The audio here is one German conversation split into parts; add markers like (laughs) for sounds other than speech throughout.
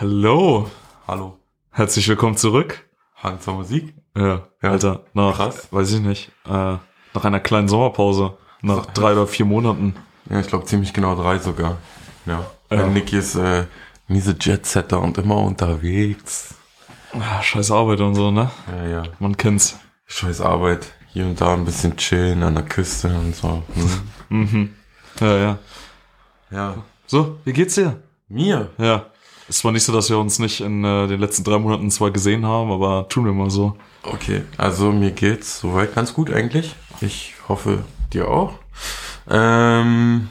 Hallo, Hallo. herzlich willkommen zurück. Hang zur Musik? Ja, Alter, nach, Krass. weiß ich nicht, äh, nach einer kleinen Sommerpause, nach drei oder vier Monaten. Ja, ich glaube ziemlich genau drei sogar. Ja. Ja. ja. Niki ist äh, miese Jetsetter und immer unterwegs. Ah, scheiß Arbeit und so, ne? Ja, ja. Man kennt's. Scheiß Arbeit. Hier und da ein bisschen chillen an der Küste und so. Hm. Mhm. Ja, ja. Ja. So, wie geht's dir? Mir? Ja. Es war nicht so, dass wir uns nicht in äh, den letzten drei Monaten zwar gesehen haben, aber tun wir mal so. Okay, also mir geht's soweit ganz gut eigentlich. Ich hoffe, dir auch. Ähm,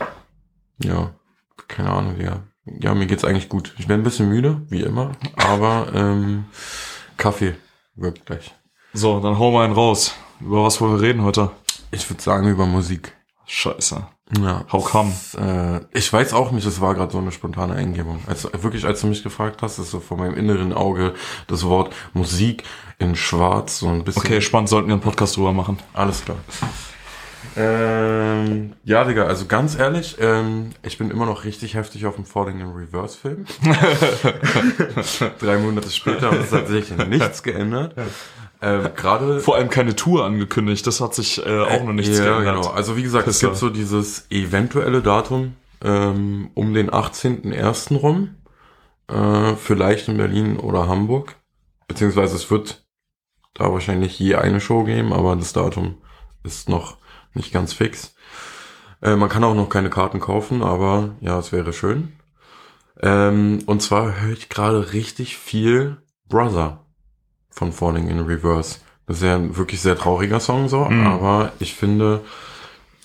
ja, keine Ahnung, ja. Ja, mir geht's eigentlich gut. Ich bin ein bisschen müde, wie immer, aber ähm, Kaffee wirkt gleich. So, dann hau mal einen raus. Über was wollen wir reden heute? Ich würde sagen über Musik. Scheiße. Ja. How come? Äh, ich weiß auch nicht, es war gerade so eine spontane Eingebung. Als, wirklich, als du mich gefragt hast, ist so vor meinem inneren Auge das Wort Musik in Schwarz so ein bisschen. Okay, spannend, sollten wir einen Podcast drüber machen. Alles klar. Ähm, ja, Digga, also ganz ehrlich, ähm, ich bin immer noch richtig heftig auf dem Falling in Reverse Film. (laughs) (laughs) Drei Monate später und es hat sich nichts geändert. Ähm, Gerade (laughs) Vor allem keine Tour angekündigt, das hat sich äh, auch noch nichts ja, geändert. Genau. Also wie gesagt, es Pisser. gibt so dieses eventuelle Datum ähm, um den 18.01. rum, äh, vielleicht in Berlin oder Hamburg. Beziehungsweise es wird da wahrscheinlich je eine Show geben, aber das Datum ist noch nicht ganz fix. Äh, man kann auch noch keine Karten kaufen, aber ja, es wäre schön. Ähm, und zwar höre ich gerade richtig viel Brother von Falling in Reverse. Das ist ja ein wirklich sehr trauriger Song so, Mhm. aber ich finde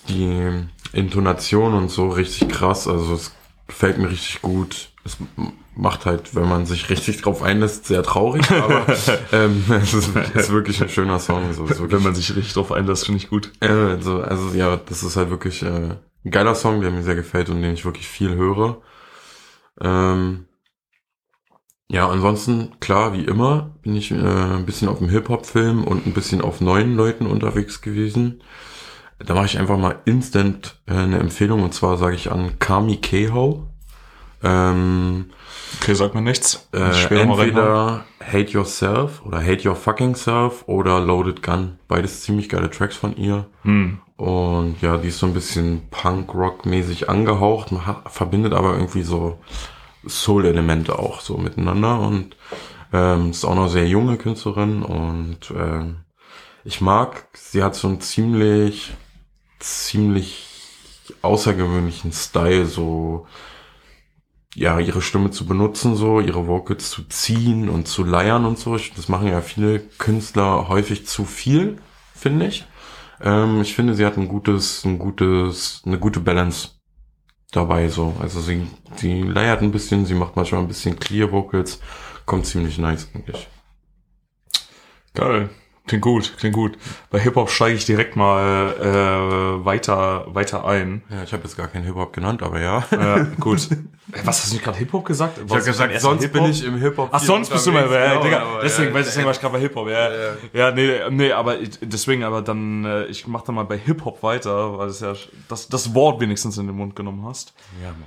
die Intonation und so richtig krass. Also es gefällt mir richtig gut. Es macht halt, wenn man sich richtig drauf einlässt, sehr traurig, aber (laughs) ähm, es ist, ist wirklich ein schöner Song. So, wirklich, Wenn man sich richtig drauf einlässt, finde ich gut. äh, also, also ja, das ist halt wirklich äh, ein geiler Song, der mir sehr gefällt und den ich wirklich viel höre. Ähm, ja, ansonsten, klar, wie immer, bin ich äh, ein bisschen auf dem Hip-Hop-Film und ein bisschen auf neuen Leuten unterwegs gewesen. Da mache ich einfach mal instant äh, eine Empfehlung und zwar sage ich an Kami Keho. Ähm, Okay, sag mir nichts. äh, entweder Hate Yourself oder Hate Your Fucking Self oder Loaded Gun. Beides ziemlich geile Tracks von ihr. Hm. Und ja, die ist so ein bisschen Punk-Rock-mäßig angehaucht, verbindet aber irgendwie so Soul-Elemente auch so miteinander und ähm, ist auch noch sehr junge Künstlerin und ähm, ich mag, sie hat so einen ziemlich, ziemlich außergewöhnlichen Style, so ja, ihre Stimme zu benutzen, so, ihre Vocals zu ziehen und zu leiern und so. Das machen ja viele Künstler häufig zu viel, finde ich. Ähm, ich finde, sie hat ein gutes, ein gutes, eine gute Balance dabei, so. Also sie, sie leiert ein bisschen, sie macht manchmal ein bisschen Clear Vocals, kommt ziemlich nice, eigentlich. Geil. Klingt gut, klingt gut. Bei Hip-Hop steige ich direkt mal äh, weiter, weiter ein. Ja, ich habe jetzt gar keinen Hip-Hop genannt, aber ja. Äh, (laughs) gut. Was hast du nicht gerade Hip-Hop gesagt? Ich habe gesagt, sonst bin ich im Hip-Hop. Ach, sonst bist du mal, ja, genau, Digga, aber, deswegen, ja, weil deswegen war ich gerade bei Hip-Hop, (laughs) ja. Ja, Ja, nee, nee, aber ich- deswegen, aber dann, äh, ich mach dann mal bei Hip-Hop weiter, weil es ja das, das Wort wenigstens in den Mund genommen hast. Ja, Mann.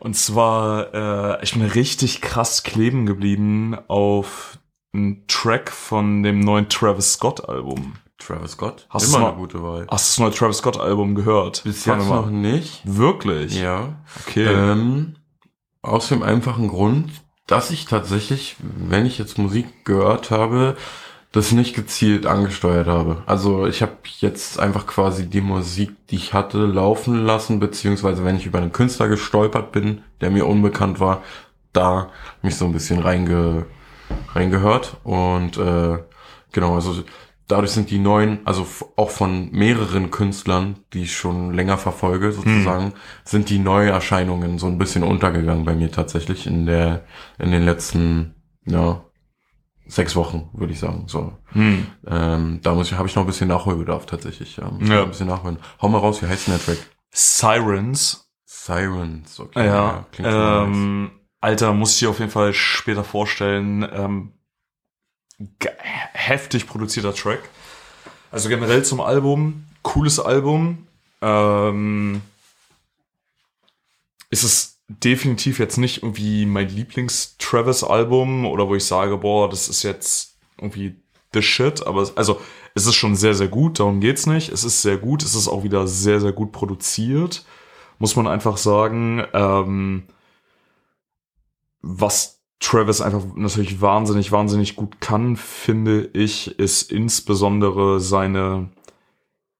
Und zwar, äh, ich bin richtig krass kleben geblieben auf einen Track von dem neuen Travis Scott Album. Travis Scott. Hast Immer du's eine mal- gute Wahl. Hast du das neue Travis Scott Album gehört? Bis jetzt noch mal- nicht. Wirklich? Ja. Okay. Ähm, aus dem einfachen Grund, dass ich tatsächlich, wenn ich jetzt Musik gehört habe, das nicht gezielt angesteuert habe. Also ich habe jetzt einfach quasi die Musik, die ich hatte, laufen lassen, beziehungsweise wenn ich über einen Künstler gestolpert bin, der mir unbekannt war, da mich so ein bisschen reinge, reingehört. Und äh, genau, also dadurch sind die neuen, also auch von mehreren Künstlern, die ich schon länger verfolge, sozusagen, sind die Neuerscheinungen so ein bisschen untergegangen bei mir tatsächlich in der, in den letzten, ja, sechs Wochen, würde ich sagen. So. Hm. Ähm, da muss ich, habe ich noch ein bisschen Nachholbedarf tatsächlich. Ja, Ja. ein bisschen nachholen. Hau mal raus, wie heißt denn der Track? Sirens. Sirens, okay. Ja, klingt schon nice. Alter, muss ich dir auf jeden Fall später vorstellen. Ähm, heftig produzierter Track. Also generell zum Album, cooles Album. Ähm, ist es definitiv jetzt nicht irgendwie mein Lieblings-Travis-Album oder wo ich sage, boah, das ist jetzt irgendwie the shit, aber es, also es ist schon sehr, sehr gut, darum geht's nicht. Es ist sehr gut, es ist auch wieder sehr, sehr gut produziert, muss man einfach sagen. Ähm, was Travis einfach natürlich wahnsinnig, wahnsinnig gut kann, finde ich, ist insbesondere seine,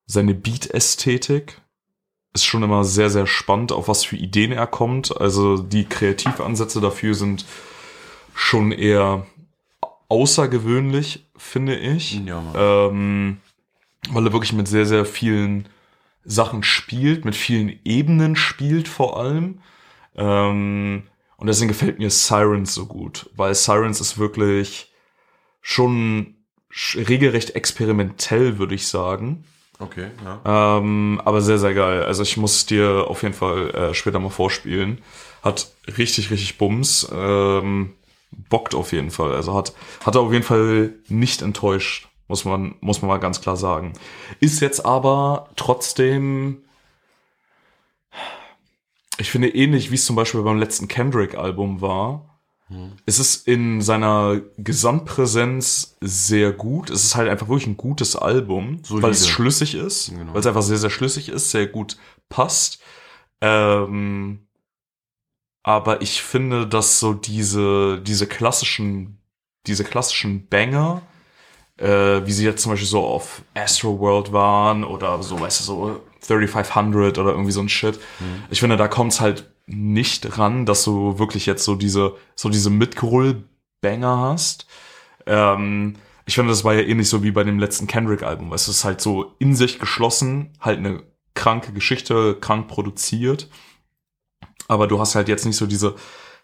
seine Beat-Ästhetik. Ist schon immer sehr, sehr spannend, auf was für Ideen er kommt. Also die Kreativansätze dafür sind schon eher außergewöhnlich, finde ich. Ja. Ähm, weil er wirklich mit sehr, sehr vielen Sachen spielt, mit vielen Ebenen spielt vor allem. Ähm, und deswegen gefällt mir Sirens so gut, weil Sirens ist wirklich schon sch- regelrecht experimentell, würde ich sagen. Okay, ja. Ähm, aber sehr, sehr geil. Also ich muss es dir auf jeden Fall äh, später mal vorspielen. Hat richtig, richtig Bums. Ähm, bockt auf jeden Fall. Also hat, hat er auf jeden Fall nicht enttäuscht, muss man, muss man mal ganz klar sagen. Ist jetzt aber trotzdem, ich finde ähnlich, wie es zum Beispiel beim letzten Kendrick-Album war. Es ist in seiner Gesamtpräsenz sehr gut. Es ist halt einfach wirklich ein gutes Album, Solide. weil es schlüssig ist, Genau. weil es einfach sehr, sehr schlüssig ist, sehr gut passt. Ähm, aber ich finde, dass so diese, diese klassischen, diese klassischen Banger, äh, wie sie jetzt zum Beispiel so auf Astro World waren oder so, weißt du, so 3500 oder irgendwie so ein Shit. Ich finde, da kommt's halt nicht ran, dass du wirklich jetzt so diese, so diese Mitgrüll-Banger hast. Ähm, ich finde, das war ja ähnlich so wie bei dem letzten Kendrick-Album. Es ist halt so in sich geschlossen, halt eine kranke Geschichte, krank produziert. Aber du hast halt jetzt nicht so diese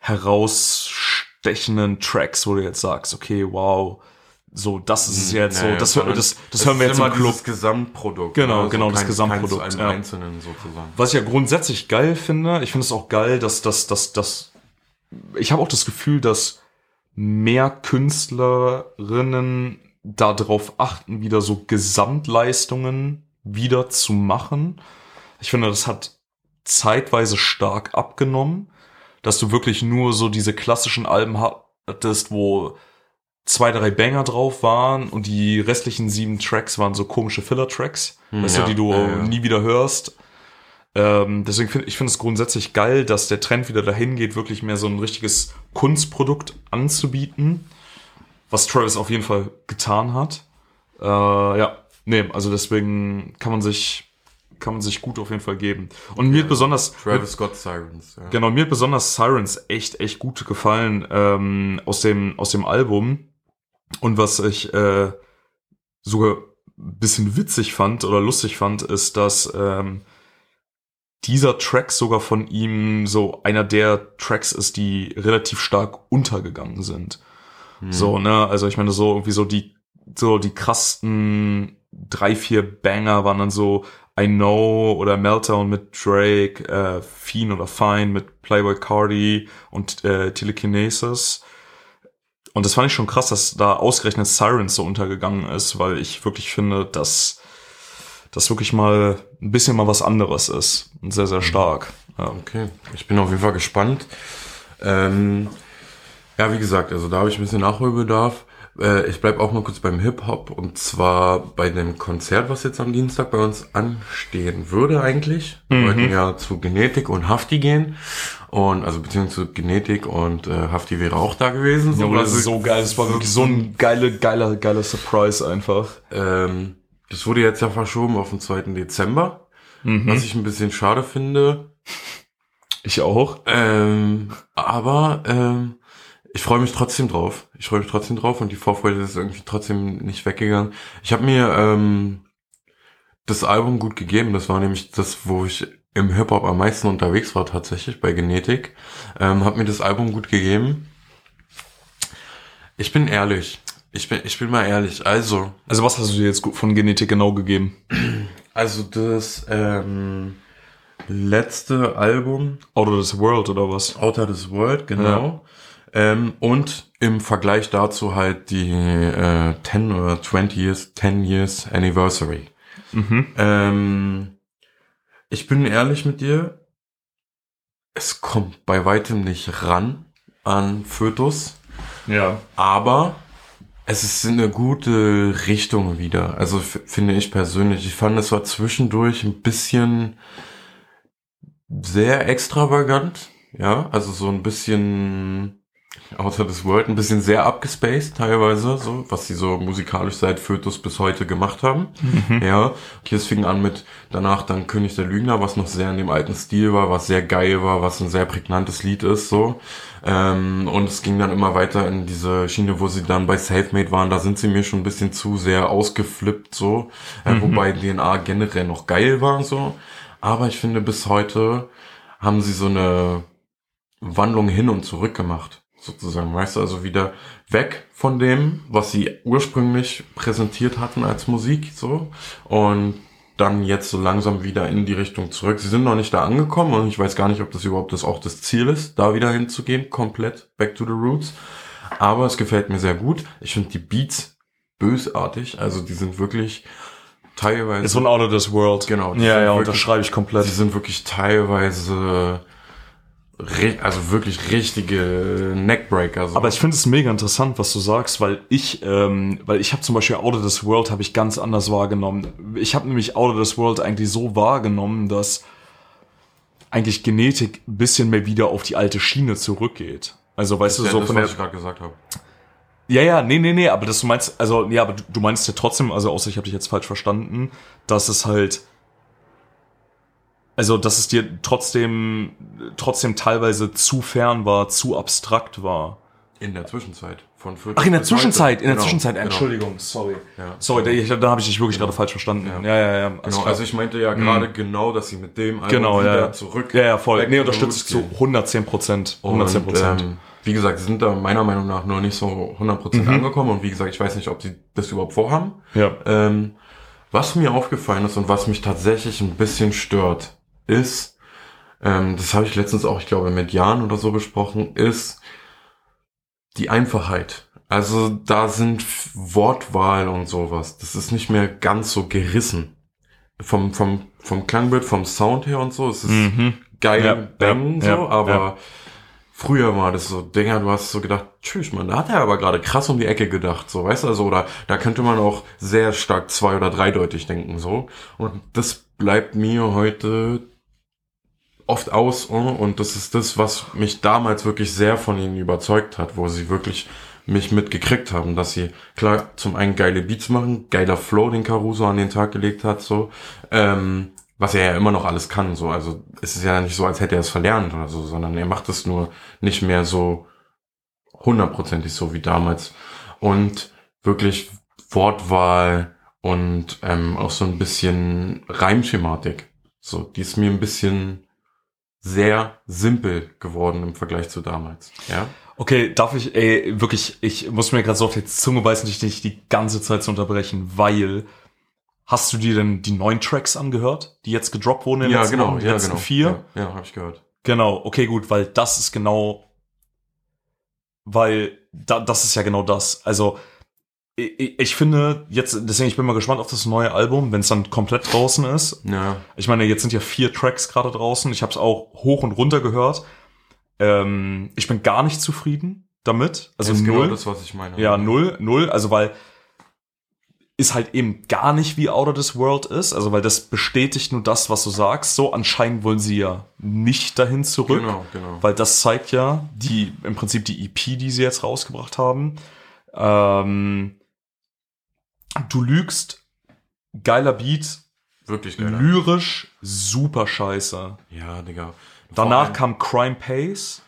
herausstechenden Tracks, wo du jetzt sagst, okay, wow, so, das ist es jetzt Naja, so, das, sondern das, das hören wir jetzt im immer Club. dieses Gesamtprodukt. Genau, ne? genau, das kein- Gesamtprodukt, keins zu ja. einem Einzelnen sozusagen. Was ich ja grundsätzlich geil finde, ich finde es auch geil, dass dass dass dass ich habe auch das Gefühl, dass mehr Künstlerinnen darauf achten, wieder so Gesamtleistungen wieder zu machen. Ich finde, das hat zeitweise stark abgenommen, dass du wirklich nur so diese klassischen Alben hattest, wo zwei, drei Banger drauf waren und die restlichen sieben Tracks waren so komische Filler-Tracks, weißt ja, du, die du ja, ja. nie wieder hörst. Ähm, deswegen finde ich finde es grundsätzlich geil, dass der Trend wieder dahin geht, wirklich mehr so ein richtiges Kunstprodukt anzubieten, was Travis auf jeden Fall getan hat. Äh, ja, nee, also deswegen kann man sich kann man sich gut auf jeden Fall geben. Und mir hat besonders Travis Scott Sirens. Ja. Genau, mir hat besonders Sirens echt, echt gut gefallen ähm, aus, dem, aus dem Album. Und was ich äh, sogar ein bisschen witzig fand oder lustig fand, ist, dass ähm, dieser Track sogar von ihm so einer der Tracks ist, die relativ stark untergegangen sind. So, ne, also ich meine, so irgendwie so die, so die krassten drei, vier Banger waren dann so I Know oder Meltdown mit Drake, äh, Fiend oder Fine mit Playboy Cardi und äh, Telekinesis. Und das fand ich schon krass, dass da ausgerechnet Sirens so untergegangen ist, weil ich wirklich finde, dass das wirklich mal ein bisschen mal was anderes ist. Und sehr, sehr stark. Ja. Okay, ich bin auf jeden Fall gespannt. Ähm, ja, wie gesagt, also da habe ich ein bisschen Nachholbedarf. Äh, ich bleib auch mal kurz beim Hip-Hop und zwar bei dem Konzert, was jetzt am Dienstag bei uns anstehen würde eigentlich. Wir wollten ja zu Genetik und Hafti gehen. Und also beziehungsweise zu Genetik und äh, Hafti wäre auch da gewesen. Ja, aber das Also, ist so geil. Das war wirklich so ein geile, geiler, geiler Surprise einfach. ähm, das wurde jetzt ja verschoben auf den 2. Dezember. Was ich ein bisschen schade finde. Ich auch. Ähm, aber ähm, ich freue mich trotzdem drauf. Ich freue mich trotzdem drauf und die Vorfreude ist irgendwie trotzdem nicht weggegangen. Ich habe mir ähm, das Album gut gegeben. Das war nämlich das, wo ich im Hip-Hop am meisten unterwegs war tatsächlich bei Genetik. Ähm, habe mir das Album gut gegeben. Ich bin ehrlich. Ich bin, ich bin mal ehrlich. Also, Also was hast du dir jetzt von Genetik genau gegeben? also das ähm, letzte Album Out of this World oder was? Outer this World, genau. Ähm, und im Vergleich dazu halt die äh, 10 oder 20 Years, 10 Years Anniversary. Mhm. Ähm, ich bin ehrlich mit dir. es kommt bei weitem nicht ran an Fötus, Ja. aber es ist in eine gute Richtung wieder. Also finde ich persönlich. Ich fand, es war zwischendurch ein bisschen sehr extravagant. Ja, also so ein bisschen außer des World, ein bisschen sehr abgespaced teilweise, so, was sie so musikalisch seit Fötus bis heute gemacht haben. Ja, okay, es fing an mit danach dann König der Lügner, was noch sehr in dem alten Stil war, was sehr geil war, was ein sehr prägnantes Lied ist, so. Ähm, und es ging dann immer weiter in diese Schiene, wo sie dann bei Selfmade waren. Da sind sie mir schon ein bisschen zu sehr ausgeflippt, so. Äh, wobei DNA generell noch geil war, so. Aber ich finde, bis heute haben sie so eine Wandlung hin und zurück gemacht, sozusagen. Weißt du, also wieder weg von dem, was sie ursprünglich präsentiert hatten als Musik, so. Und dann jetzt so langsam wieder in die Richtung zurück. Sie sind noch nicht da angekommen und ich weiß gar nicht, ob das überhaupt das auch das Ziel ist, da wieder hinzugehen, komplett back to the roots. Aber es gefällt mir sehr gut. Ich finde die Beats bösartig, also die sind wirklich teilweise. Ist so ein Out of this World. Genau, Ja, ja, wirklich- unterschreibe ich komplett. Die sind wirklich teilweise, also wirklich richtige Neckbreaker. So. Aber ich finde es mega interessant, was du sagst, weil ich, ähm, weil ich habe zum Beispiel Out of This World habe ich ganz anders wahrgenommen. Ich habe nämlich Out of This World eigentlich so wahrgenommen, dass eigentlich Genetik ein bisschen mehr wieder auf die alte Schiene zurückgeht. Also weißt du, ja, so das, von was der, ich gerade gesagt habe. Ja, ja, nee, nee, nee, aber das du meinst, also, ja, aber du, du meinst ja trotzdem, also außer ich habe dich jetzt falsch verstanden, dass es halt, also, dass es dir trotzdem, trotzdem teilweise zu fern war, zu abstrakt war. In der Zwischenzeit. Von Ach, in der bis heute. Zwischenzeit, in der Genau, Zwischenzeit, genau. Entschuldigung, sorry. Ja. Sorry, da, da habe ich dich wirklich gerade falsch verstanden. Ja, ja, ja. alles Genau, klar. also ich meinte ja gerade genau, dass sie mit dem Album genau, wieder ja. zurück. Ja, ja, voll. Nee, unterstütze ich zu gehen. 110 Prozent. 110 Prozent. Ähm, wie gesagt, sie sind da meiner Meinung nach noch nicht so 100% Mhm. angekommen und wie gesagt, ich weiß nicht, ob sie das überhaupt vorhaben. ja. Ähm, was mir aufgefallen ist und was mich tatsächlich ein bisschen stört, ist, ähm, das habe ich letztens auch, ich glaube, mit Jan oder so besprochen, ist die Einfachheit. Also da sind Wortwahl und sowas. Das ist nicht mehr ganz so gerissen. Vom, vom, vom Klangbild, vom Sound her und so. Es ist Mhm. geil Ja, bang ja, so, ja, aber früher war das so, Dinger, du hast so gedacht, tschüss, man, da hat er aber gerade krass um die Ecke gedacht, so, weißt du, also, oder da könnte man auch sehr stark zwei- oder dreideutig denken, so. Und das bleibt mir heute oft aus, und das ist das, was mich damals wirklich sehr von ihnen überzeugt hat, wo sie wirklich mich mitgekriegt haben, dass sie klar zum einen geile Beats machen, geiler Flow, den Caruso an den Tag gelegt hat, so, ähm, was er ja immer noch alles kann, so, also es ist ja nicht so, als hätte er es verlernt oder so, sondern er macht es nur nicht mehr so hundertprozentig so wie damals. Und wirklich Wortwahl und ähm, auch so ein bisschen Reimschematik, so, die ist mir ein bisschen sehr simpel geworden im Vergleich zu damals, ja. Okay, darf ich, ey, wirklich, ich muss mir gerade so auf die Zunge beißen, dich nicht die ganze Zeit zu unterbrechen, weil hast du dir denn die neuen Tracks angehört, die jetzt gedroppt wurden in den Ja, letzten genau, Wochen, die ja, letzten genau. vier? Ja, ja habe ich gehört. Genau, okay, gut, weil das ist genau, weil da, das ist ja genau das. Also ich, ich finde jetzt, deswegen ich bin mal gespannt auf das neue Album, wenn es dann komplett draußen ist. Ja, Ich meine, jetzt sind ja vier Tracks gerade draußen. Ich habe es auch hoch und runter gehört. Ähm, ich bin gar nicht zufrieden damit. Also das ist null. genau das, was ich meine. Ja, null, null. Also weil ist halt eben gar nicht wie Out of This World ist. Also weil das bestätigt nur das, was du sagst. So anscheinend wollen sie ja nicht dahin zurück. Genau, genau. Weil das zeigt ja die, im Prinzip die EP, die sie jetzt rausgebracht haben. Ähm, du lügst, geiler Beat, Wirklich geil. lyrisch, super scheiße. Ja, Digga. Danach kam Crime Pace.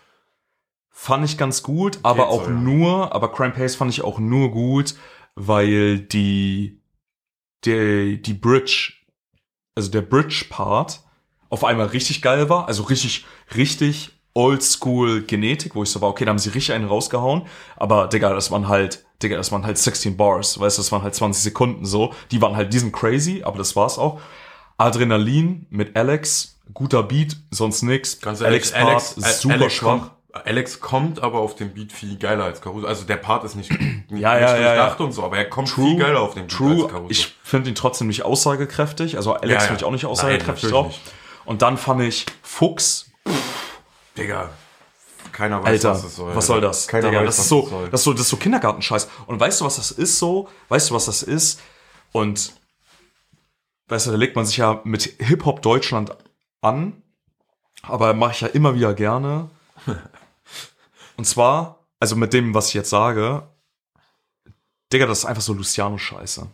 Fand ich ganz gut, aber Geht so, auch ja. nur, aber Crime Pace fand ich auch nur gut, weil die, die, die Bridge, also der Bridge-Part auf einmal richtig geil war, also richtig, richtig oldschool Genetik, wo ich so war, okay, da haben sie richtig einen rausgehauen, aber Digga, das waren halt, Digga, das waren halt 16 Bars, weißt du, das waren halt 20 Sekunden so, die waren halt diesen crazy, aber das war's auch. Adrenalin mit Alex, guter Beat, sonst nix. Ganz ehrlich, Part Alex, äh, super Alex schwach. Kommt, Alex kommt aber auf dem Beat viel geiler als Caruso. Also der Part ist nicht, (clears throat) nicht Ja, ja, nicht ja, durchdacht ja. und so, aber er kommt viel geiler auf den Beat True. als Caruso. Ich finde ihn trotzdem nicht aussagekräftig. Also Alex Ja, ja. finde ich auch nicht Nein, aussagekräftig natürlich drauf. nicht. Und dann fand ich Fuchs. Digga, keiner weiß, Alter, was das soll. was soll das? Keiner Digga, weiß, das was ist so, das soll. das ist so, das ist so Kindergartenscheiß. Und weißt du, was das ist so? Weißt du, was das ist? Und weißt du, da legt man sich ja mit Hip-Hop Deutschland an, aber mache ich ja immer wieder gerne. (laughs) Und zwar, also mit dem, was ich jetzt sage, Digga, das ist einfach so Luciano-Scheiße.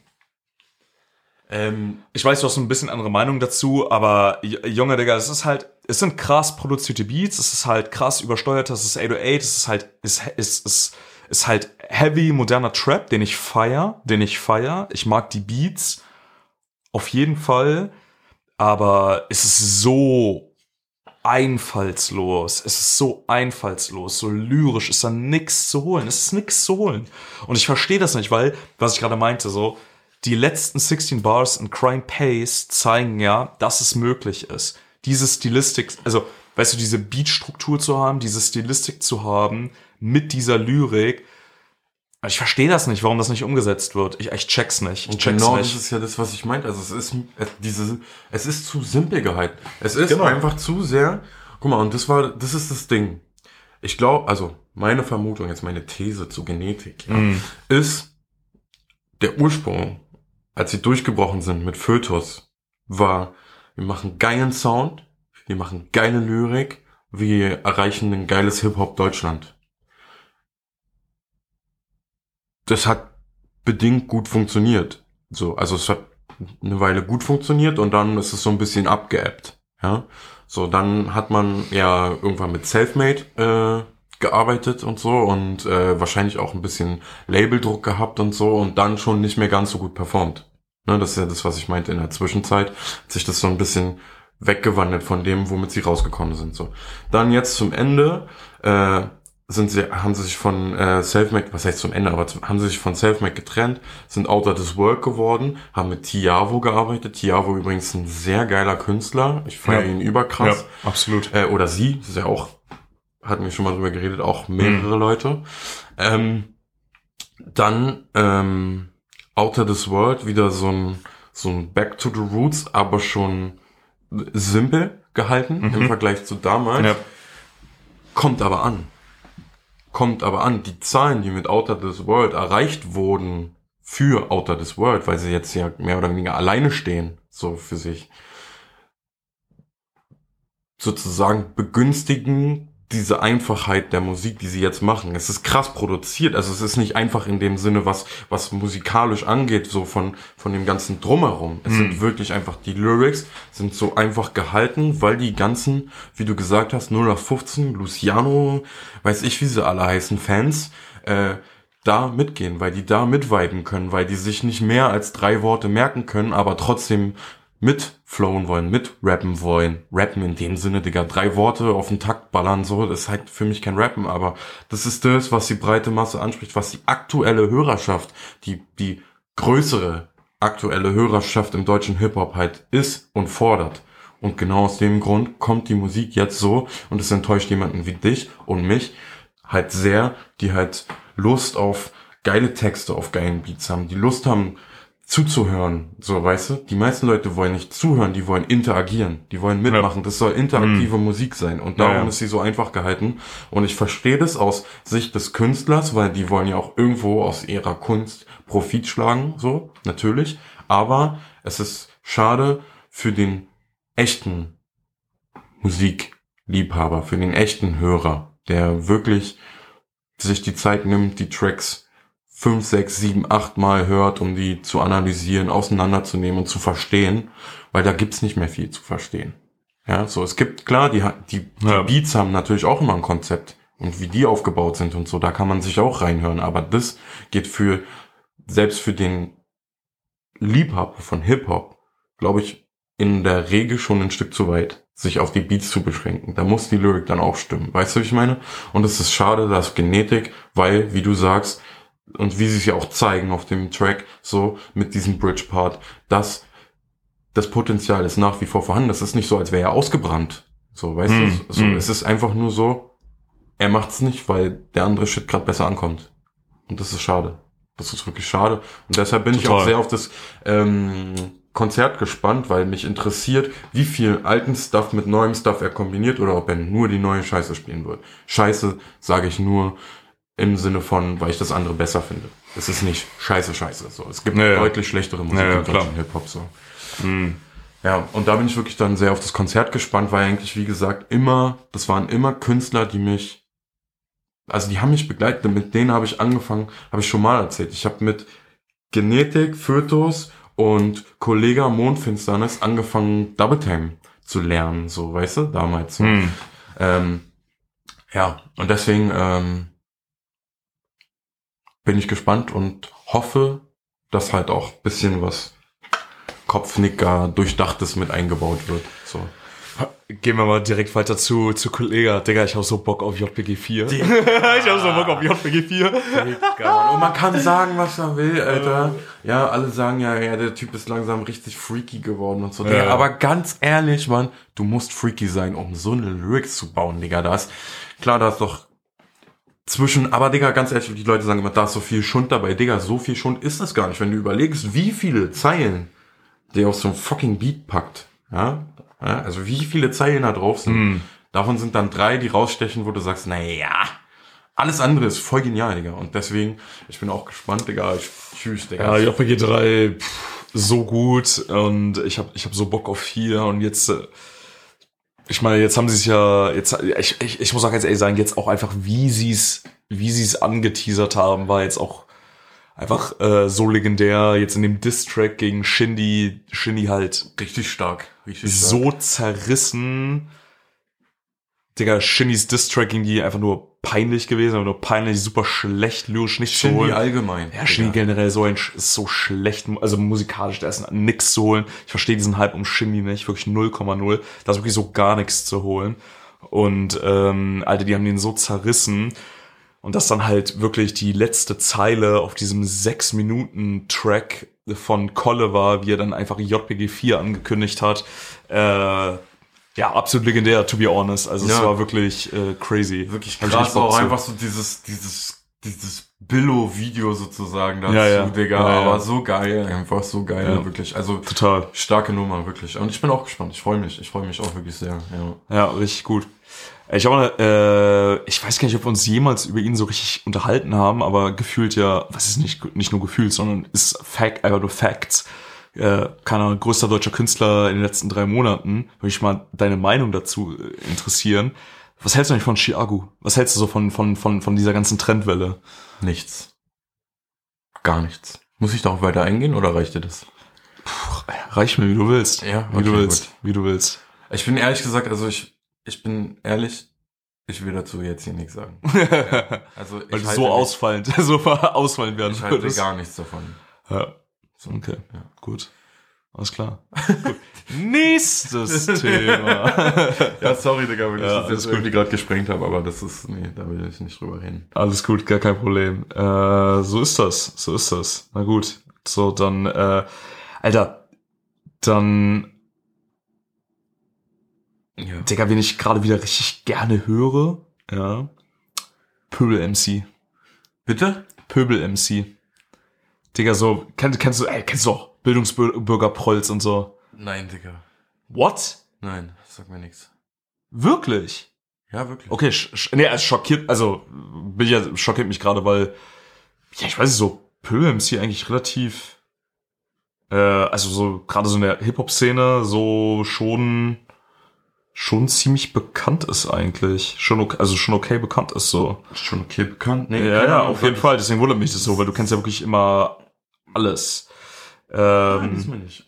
ähm, Ich weiß, du hast so ein bisschen andere Meinung dazu, aber Junge, Digga, es ist halt, es sind krass produzierte Beats, es ist halt krass übersteuert, es ist 808, es ist halt, es ist, ist, ist halt heavy, moderner Trap, den ich feier, den ich feier. Ich mag die Beats auf jeden Fall, aber es ist so einfallslos. Es ist so einfallslos, so lyrisch ist da nix zu holen. Es ist nix zu holen. Und ich verstehe das nicht, weil, was ich gerade meinte, so, die letzten 16 Bars in Crime Pace zeigen ja, dass es möglich ist. Diese Stilistik, also, weißt du, diese Beatstruktur zu haben, diese Stilistik zu haben, mit dieser Lyrik. Ich verstehe das nicht, warum das nicht umgesetzt wird. Ich, ich check's nicht. Ich Und check's genau nicht. das ist ja das, was ich meinte. Also es ist es, diese, es ist zu simpel gehalten. Es ist Genau. einfach zu sehr. Guck mal, und das war, das ist das Ding. Ich glaube, also meine Vermutung, jetzt meine These zu Genetik, ja, Mhm. ist der Ursprung, als sie durchgebrochen sind mit Fötus, war, wir machen geilen Sound, wir machen geile Lyrik, wir erreichen ein geiles Hip-Hop Deutschland. Das hat bedingt gut funktioniert. So, also es hat eine Weile gut funktioniert und dann ist es so ein bisschen abgeebbt. Ja, so dann hat man ja irgendwann mit Selfmade äh, gearbeitet und so und äh, wahrscheinlich auch ein bisschen Labeldruck gehabt und so und dann schon nicht mehr ganz so gut performt. Ne, das ist ja das, was ich meinte in der Zwischenzeit, hat sich das so ein bisschen weggewandelt von dem, womit sie rausgekommen sind. So, dann jetzt zum Ende äh, sind sie, haben sie sich von äh, Selfmade, was heißt zum Ende, aber haben sie sich von Selfmade getrennt, sind Outer This World geworden, haben mit Tiavo gearbeitet. Tiavo übrigens ein sehr geiler Künstler. Ich feiere Ja. ihn überkrass. Ja, absolut. Äh, oder sie, das ist ja auch, hatten wir schon mal drüber geredet, auch mehrere Leute. Ähm, dann ähm, Outer This World, wieder so ein, so ein Back to the Roots, aber schon simpel gehalten im Vergleich zu damals. Ja. Kommt aber an. Kommt aber an. Die Zahlen, die mit Outer This World erreicht wurden für Outer This World, weil sie jetzt ja mehr oder weniger alleine stehen, so für sich, sozusagen begünstigen diese Einfachheit der Musik, die sie jetzt machen. Es ist krass produziert, also es ist nicht einfach in dem Sinne, was, was musikalisch angeht, so von, von dem ganzen Drumherum. Es sind wirklich einfach die Lyrics, sind so einfach gehalten, weil die ganzen, wie du gesagt hast, 0 auf 15, Luciano, weiß ich, wie sie alle heißen, Fans, äh, da mitgehen, weil die da mitviben können, weil die sich nicht mehr als drei Worte merken können, aber trotzdem mitflowen wollen, mitrappen wollen. Rappen in dem Sinne, Digga, drei Worte auf den Takt ballern, so, das ist halt für mich kein Rappen, aber das ist das, was die breite Masse anspricht, was die aktuelle Hörerschaft, die, die größere aktuelle Hörerschaft im deutschen Hip-Hop halt ist und fordert. Und genau aus dem Grund kommt die Musik jetzt so und es enttäuscht jemanden wie dich und mich halt sehr, die halt Lust auf geile Texte, auf geilen Beats haben, die Lust haben zuzuhören, so weißt du. Die meisten Leute wollen nicht zuhören, die wollen interagieren, die wollen mitmachen. Das soll interaktive Musik sein und darum Ja, ja. ist sie so einfach gehalten. Und ich verstehe das aus Sicht des Künstlers, weil die wollen ja auch irgendwo aus ihrer Kunst Profit schlagen, so natürlich. Aber es ist schade für den echten Musikliebhaber, für den echten Hörer, der wirklich sich die Zeit nimmt, die Tracks fünf, sechs, sieben, acht Mal hört, um die zu analysieren, auseinanderzunehmen und zu verstehen, weil da gibt's nicht mehr viel zu verstehen. Ja, so, es gibt, klar, die, die, die Ja. Beats haben natürlich auch immer ein Konzept und wie die aufgebaut sind und so, da kann man sich auch reinhören, aber das geht für, selbst für den Liebhaber von Hip-Hop, glaube ich, in der Regel schon ein Stück zu weit, sich auf die Beats zu beschränken. Da muss die Lyrik dann auch stimmen. Weißt du, wie ich meine? Und es ist schade, dass Genetik, weil, wie du sagst, und wie sie es ja auch zeigen auf dem Track, so mit diesem Bridge-Part, dass das Potenzial ist nach wie vor vorhanden. Das ist nicht so, als wäre er ausgebrannt. So, weißt Hm, du? So, hm. Es ist einfach nur so, er macht's nicht, weil der andere Shit gerade besser ankommt. Und das ist schade. Das ist wirklich schade. Und deshalb bin ich Total. auch sehr auf das ähm, Konzert gespannt, weil mich interessiert, wie viel alten Stuff mit neuem Stuff er kombiniert oder ob er nur die neue Scheiße spielen wird. Scheiße sage ich nur im Sinne von, weil ich das andere besser finde. Es ist nicht scheiße, scheiße. So, es gibt Ja, ja. deutlich schlechtere Musik Ja, ja, im deutschen Hip-Hop. So. Ja, und da bin ich wirklich dann sehr auf das Konzert gespannt, weil eigentlich, wie gesagt, immer, das waren immer Künstler, die mich, also die haben mich begleitet, mit denen habe ich angefangen, habe ich schon mal erzählt. Ich habe mit Genetik, Fötus und Kollega Mondfinsternis angefangen, Double Time zu lernen, so, weißt du, damals. So. Hm. Ähm, ja, und deswegen ähm, bin ich gespannt und hoffe, dass halt auch bisschen was Kopfnicker, Durchdachtes mit eingebaut wird. So. Gehen wir mal direkt weiter zu, zu Kollega. Digga, ich hab so Bock auf JPG 4. (laughs) ich hab so Bock auf JPG 4. Und man kann sagen, was er will, Alter. Ja, alle sagen ja, ja, der Typ ist langsam richtig freaky geworden und so. Ja. Digga, aber ganz ehrlich, Mann, du musst freaky sein, um so eine Lyrics zu bauen, Digga. Da ist, klar, da ist doch zwischen, aber Digga, ganz ehrlich, die Leute sagen immer, da ist so viel Schund dabei. Digga, so viel Schund ist das gar nicht. Wenn du überlegst, wie viele Zeilen der auf so ein fucking Beat packt, ja, ja also wie viele Zeilen da drauf sind, Hm. davon sind dann drei, die rausstechen, wo du sagst, na ja, alles andere ist voll genial, Digga. Und deswegen, ich bin auch gespannt, Digga. Ich, tschüss, Digga. Ja, JPG 3, pff, so gut und ich hab, ich hab so Bock auf 4 und jetzt, äh, ich meine, jetzt haben sie es ja, jetzt, ich, ich, ich muss auch ganz ehrlich sagen, jetzt auch einfach, wie sie es, wie sie es angeteasert haben, war jetzt auch einfach äh, so legendär. Jetzt in dem Diss-Track gegen Shindy, Shindy halt richtig stark. Richtig stark. so zerrissen. Digga, Shindys Diss-Track gegen die einfach nur peinlich gewesen, aber nur peinlich, super schlecht, lyrisch nicht zu Shindy holen. allgemein. Ja, Shindy Digga. generell so ein, ist so schlecht, also musikalisch, da ist nix zu holen. Ich verstehe diesen Hype um Shindy nicht, wirklich 0,0. Da ist wirklich so gar nichts zu holen. Und, ähm, Alter, die haben den so zerrissen. Und das dann halt wirklich die letzte Zeile auf diesem 6-Minuten-Track von Kolle war, wie er dann einfach JPG 4 angekündigt hat. Äh, ja, absolut legendär, to be honest. Also es Ja. war wirklich äh, crazy. Wirklich krass, auch zu. einfach so dieses, dieses, dieses Billo-Video sozusagen dazu, Ja, ja. Digga. Ja, ja. Aber so geil, einfach so geil, wirklich. Also Total. starke Nummer, wirklich. Und ich bin auch gespannt. Ich freue mich. Ich freue mich auch wirklich sehr. Ja. Ja, richtig gut. Ich habe, äh, ich weiß gar nicht, ob wir uns jemals über ihn so richtig unterhalten haben, aber gefühlt ja, was ist nicht, nicht nur gefühlt, sondern ist Fact, einfach nur Facts. Äh, keine Ahnung, größter deutscher Künstler in den letzten drei Monaten. Würde ich mal deine Meinung dazu äh, interessieren. Was hältst du eigentlich von Chiago? Was hältst du so von, von, von, von dieser ganzen Trendwelle? Nichts. Gar nichts. Muss ich darauf weiter eingehen oder reicht dir das? Reich mir, wie du willst. Ja, wie du okay, willst. gut. Wie du willst. Ich bin ehrlich gesagt, also ich, ich bin ehrlich, ich will dazu jetzt hier nichts sagen. (laughs) Also ich Weil du so ausfallend, (laughs) so ausfallend werden Ich halte würdest. gar nichts davon. Ja. So, Okay, Ja. gut. Alles klar. (laughs) gut. Nächstes (laughs) Thema. Ja, sorry, Digga, wenn Ja, ich das alles jetzt gut. irgendwie gerade gesprengt habe, aber das ist, nee, da will ich nicht drüber reden. Alles gut, gar kein Problem. Äh, so ist das, so ist das. Na gut. So, dann, äh, Alter, dann, Ja. Digga, wen ich gerade wieder richtig gerne höre, ja, Pöbel MC. Bitte? Pöbel MC. Digga, so, kennst, kennst du, ey, kennst du auch Bildungsbürger Prolls und so. Nein, Digga. What? Nein, sag mir nichts. Wirklich? Ja, wirklich. Okay, sch, sch, nee, es schockiert, also bin ja, schockiert mich gerade, weil, ja, ich weiß nicht, so Pöbel MC eigentlich relativ, äh, also so gerade so in der Hip-Hop-Szene so schon, schon ziemlich bekannt ist eigentlich. Schon okay, also schon okay bekannt ist so. Schon okay bekannt? Nee, ja, ja, auf jeden Fall. Deswegen wundert mich das so, weil du kennst ja wirklich immer alles. Nein, Ähm, diesmal nicht.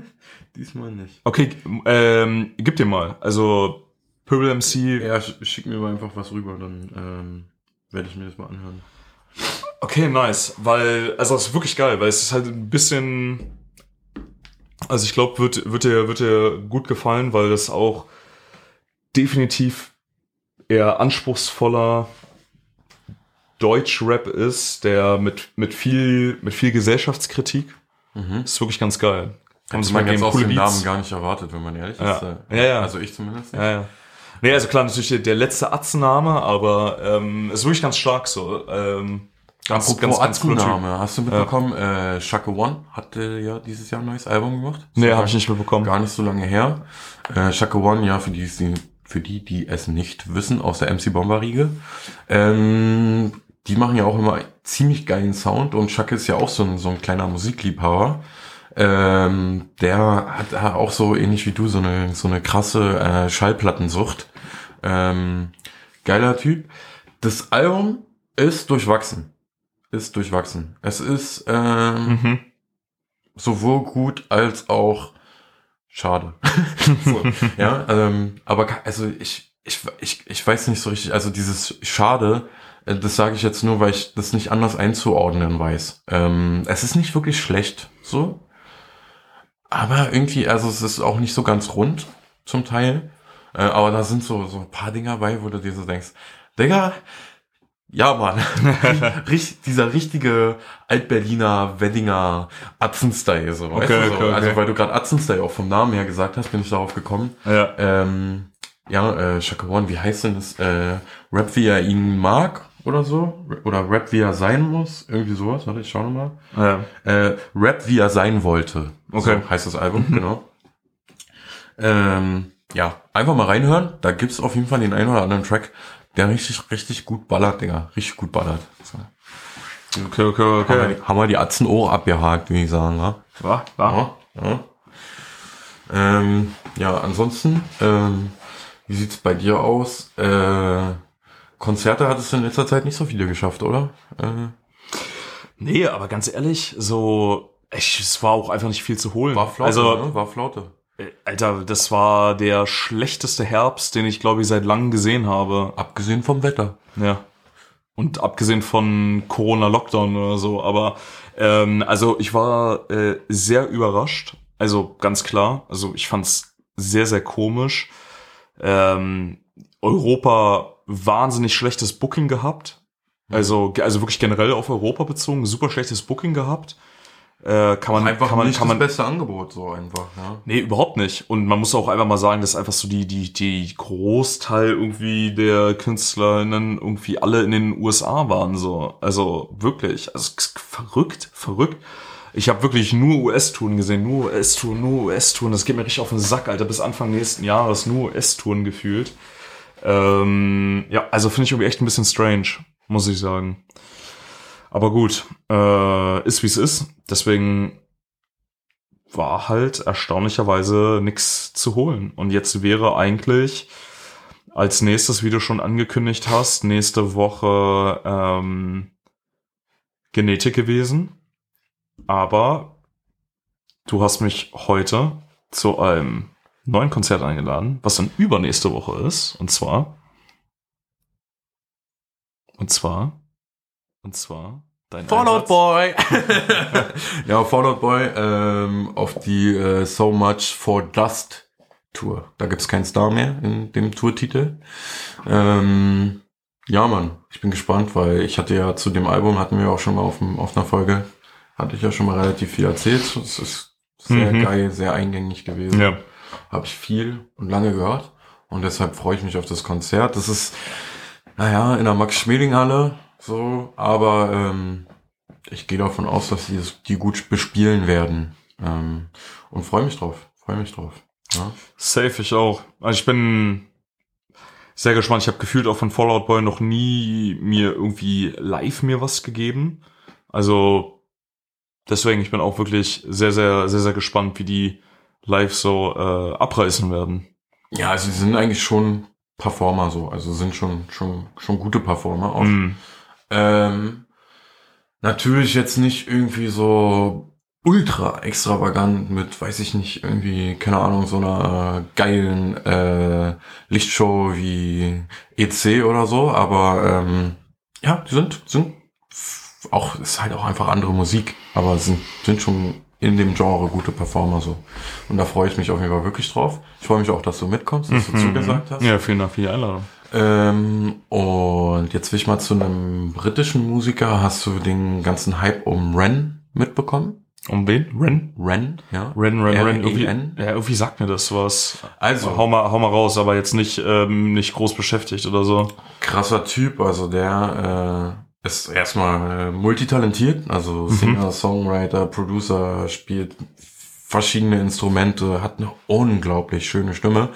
(laughs) diesmal nicht. okay, ähm, gib dir mal. Also Pöbel MC. Ja, sch- schick mir mal einfach was rüber, dann ähm, werde ich mir das mal anhören. Okay, nice, weil also es ist wirklich geil, weil es ist halt ein bisschen also ich glaube, wird wird dir wird dir gut gefallen, weil das auch definitiv eher anspruchsvoller Deutschrap ist, der mit mit viel mit viel Gesellschaftskritik. Mhm. ist wirklich ganz geil. Sich man mal jetzt geben, aus coole. Namen gar nicht erwartet, wenn man ehrlich Ja. ist. Äh, Ja, ja. Also ich zumindest. Ja, ja. Nee, also klar, natürlich der, der letzte Atzname, aber ähm, ist wirklich ganz stark so. Ähm, Ganz, Apropos ganz, ganz. Atsu-Name, hast du mitbekommen, äh, Shaka One hatte ja dieses Jahr ein neues Album gemacht. Nee, habe ich nicht mitbekommen. Gar nicht so lange her. Äh, Shaka One, ja, für die, die, für die, die es nicht wissen, aus der MC Bomber Riege. Ähm, die machen ja auch immer ziemlich geilen Sound und Shaka ist ja auch so ein, so ein kleiner Musikliebhaber. Ähm, der hat auch so ähnlich wie du so eine, so eine krasse äh, Schallplattensucht. Ähm, geiler Typ. Das Album ist durchwachsen. Ist durchwachsen. Es ist ähm, Mhm. sowohl gut als auch schade. (laughs) so, ja, ähm, aber also ich, ich, ich, ich weiß nicht so richtig, also dieses Schade, äh, das sage ich jetzt nur, weil ich das nicht anders einzuordnen weiß. Ähm, es ist nicht wirklich schlecht, so. Aber irgendwie, also es ist auch nicht so ganz rund, zum Teil. Äh, aber da sind so, so ein paar Dinger bei, wo du dir so denkst, Digga, ja, Mann. (laughs) Richt, dieser richtige Altberliner Weddinger Atzen-Style, so. weißt Okay, du, so. okay, okay. Also, weil du gerade Atzen-Style auch vom Namen her gesagt hast, bin ich darauf gekommen. Ja. Ähm, ja, äh, Shaka One, wie heißt denn das? Äh, Rap, wie er ihn mag oder so? Oder Rap, wie er sein muss? Irgendwie sowas, warte, ich schau nochmal. ja. Äh, Rap, wie er sein wollte. Okay. So heißt das Album, genau. Ähm, ja, einfach mal reinhören. Da gibt's auf jeden Fall den einen oder anderen Track, der richtig, richtig gut ballert, Digga. Richtig gut ballert. So. Okay, okay, Haben, wir, okay. die- haben wir die Atzen Ohr abgehakt, würde ich sagen, ja? War, war. Ja, ja. Ähm, ja, ansonsten, ähm, wie sieht's bei dir aus? Äh, Konzerte hattest du in letzter Zeit nicht so viele geschafft, oder? Äh, Nee, aber ganz ehrlich, so, ich, es war auch einfach nicht viel zu holen. war Flaute, also, ne? War Flaute. Äh, Alter, das war der schlechteste Herbst, den ich, glaube ich, seit langem gesehen habe. Abgesehen vom Wetter. Ja. Und abgesehen von Corona-Lockdown oder so, aber ähm, also ich war äh, sehr überrascht. Also ganz klar. Also ich fand's sehr, sehr komisch. Ähm, Europa wahnsinnig schlechtes Booking gehabt. Also, also wirklich generell auf Europa bezogen, super schlechtes Booking gehabt. Äh, kann man, Einfach kann man, nicht kann man, das beste Angebot, so einfach, ja. Nee, überhaupt nicht. Und man muss auch einfach mal sagen, dass einfach so die, die, die Großteil irgendwie der KünstlerInnen irgendwie alle in den USA waren, so. Also wirklich. Also verrückt, verrückt. Ich habe wirklich nur US-Touren gesehen, nur US-Touren, nur US-Touren. Das geht mir richtig auf den Sack, Alter. Bis Anfang nächsten Jahres nur US-Touren gefühlt. Ähm, ja, also finde ich irgendwie echt ein bisschen strange, muss ich sagen. Aber gut, äh, ist wie es ist. Deswegen war halt erstaunlicherweise nix zu holen. Und jetzt wäre eigentlich als nächstes, wie du schon angekündigt hast, nächste Woche ähm, Genetik gewesen. Aber du hast mich heute zu einem neuen Konzert eingeladen, was dann übernächste Woche ist. Und zwar. Und zwar. Und zwar. Dein Fallout. Boy! (laughs) ja, Fallout Boy ähm, auf die äh, So Much for Dust Tour. Da gibt's keinen Star mehr in dem Tourtitel. Ähm, ja, Mann, ich bin gespannt, weil ich hatte ja zu dem Album, hatten wir auch schon mal auf, dem, auf einer Folge, hatte ich ja schon mal relativ viel erzählt. Es ist sehr Mhm. geil, sehr eingängig gewesen. Ja. Habe ich viel und lange gehört. Und deshalb freue ich mich auf das Konzert. Das ist, naja, in der Max-Schmeling-Halle so, aber ähm, ich gehe davon aus, dass sie das, die gut bespielen werden. Ähm, und freue mich drauf. Freue mich drauf. Ja. Safe, ich auch. Also ich bin sehr gespannt. Ich habe gefühlt auch von Fallout Boy noch nie mir irgendwie live mir was gegeben. Also deswegen, ich bin auch wirklich sehr, sehr, sehr, sehr gespannt, wie die live so äh, abreißen werden. ja, also sie sind eigentlich schon Performer so. Also sind schon, schon, schon gute Performer auch. Mm. Ähm, natürlich jetzt nicht irgendwie so ultra extravagant mit, weiß ich nicht, irgendwie, keine Ahnung, so einer äh, geilen äh, Lichtshow wie EC oder so, aber ähm, ja, die sind, sind auch, ist halt auch einfach andere Musik, aber sind, sind schon in dem Genre gute Performer so. Und da freue ich mich auf jeden Fall wirklich drauf. Ich freue mich auch, dass du mitkommst, dass du zugesagt hast. Ja, vielen Dank für die Einladung. Ähm, und jetzt will ich mal zu einem britischen Musiker. Hast du den ganzen Hype um Ren mitbekommen? Um wen? Ren? Ren, ja. Ren, Ren, Ren. Irgendwie, R-E-N? ja, irgendwie sagt mir das was. Also, Hau mal, hau mal raus, aber jetzt nicht, ähm, nicht groß beschäftigt oder so. krasser Typ. Also der ist erstmal äh, multitalentiert, also Singer, Songwriter, Producer, spielt verschiedene Instrumente, hat eine unglaublich schöne Stimme.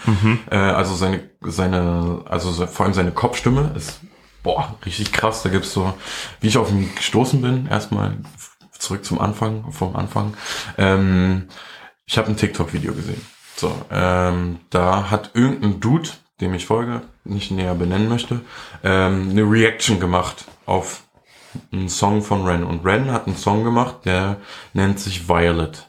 Äh, also seine, seine, also se- vor allem seine Kopfstimme ist boah, richtig krass. Da gibt's so, wie ich auf ihn gestoßen bin, erstmal zurück zum Anfang, vom Anfang. Ähm, ich habe ein TikTok-Video gesehen. So, ähm, da hat irgendein Dude, dem ich folge, nicht näher benennen möchte, ähm, eine Reaction gemacht auf einen Song von Ren. Und Ren hat einen Song gemacht, der nennt sich Violet.